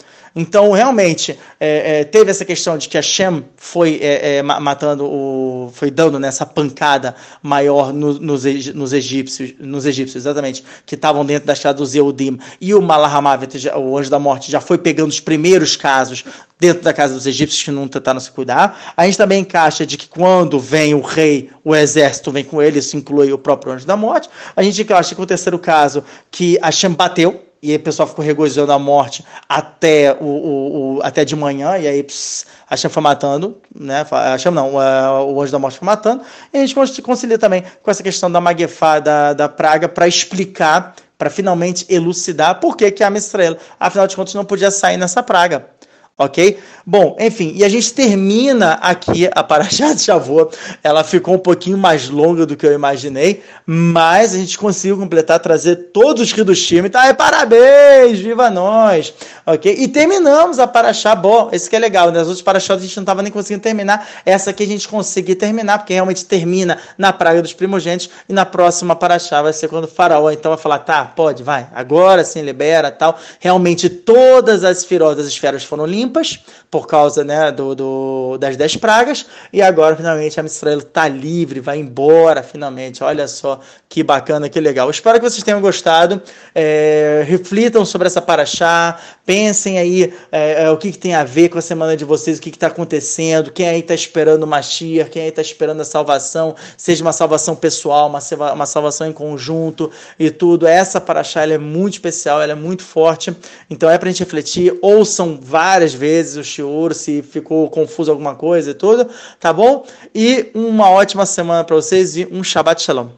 Então, realmente, é, é, teve essa questão de que a Shem foi é, é matando o. foi dando nessa pancada maior no, nos, nos, egípcios, nos egípcios, exatamente, que estavam dentro da estrada do Zeudim, e o Malahamavet, o anjo da morte, já foi pegando os primeiros casos dentro da casa dos egípcios que não tentaram se cuidar. A gente também encaixa de que quando vem o rei, o exército vem com ele, isso inclui o próprio anjo da morte. A gente encaixa com o terceiro caso, que a Shem bateu e o pessoal ficou regozijando a morte até, o, o, o até de manhã, e aí pss, a chama foi matando, né? A chama não, o, o anjo da morte foi matando, e a gente concilia também com essa questão da maguefá, da, da praga, para explicar, para finalmente elucidar por que, que a Mistrela, afinal de contas, não podia sair nessa praga ok? Bom, enfim, e a gente termina aqui a Paraxá de Shavuot. Ela ficou um pouquinho mais longa do que eu imaginei, mas a gente conseguiu completar, trazer todos os rios do time. Tá parabéns! Viva nós! Ok? E terminamos a Paraxá. Bom, esse que é legal, né? As outras Paraxás a gente não estava nem conseguindo terminar. Essa aqui a gente conseguiu terminar, porque realmente termina na Praga dos Primogênitos. E na próxima Paraxá vai ser quando o faraó então vai falar, tá, pode, vai, agora sim, libera tal. Realmente todas as esferas, das esferas foram limpas limpas por causa né, do, do, das dez pragas, e agora finalmente a Israel está livre, vai embora finalmente. Olha só que bacana, que legal. Espero que vocês tenham gostado. É, reflitam sobre essa paraxá, pensem aí é, é, o que, que, tem a ver com a semana de vocês, o que está acontecendo, quem aí está esperando o Mashiach, quem aí está esperando a salvação, seja uma salvação pessoal, uma, uma salvação em conjunto e tudo. Essa paraxá é muito especial, ela é muito forte, então é para a gente refletir. Ouçam várias vezes o shiur, se ficou confuso alguma coisa e tudo, tá bom? E uma ótima semana para vocês e um Shabbat Shalom.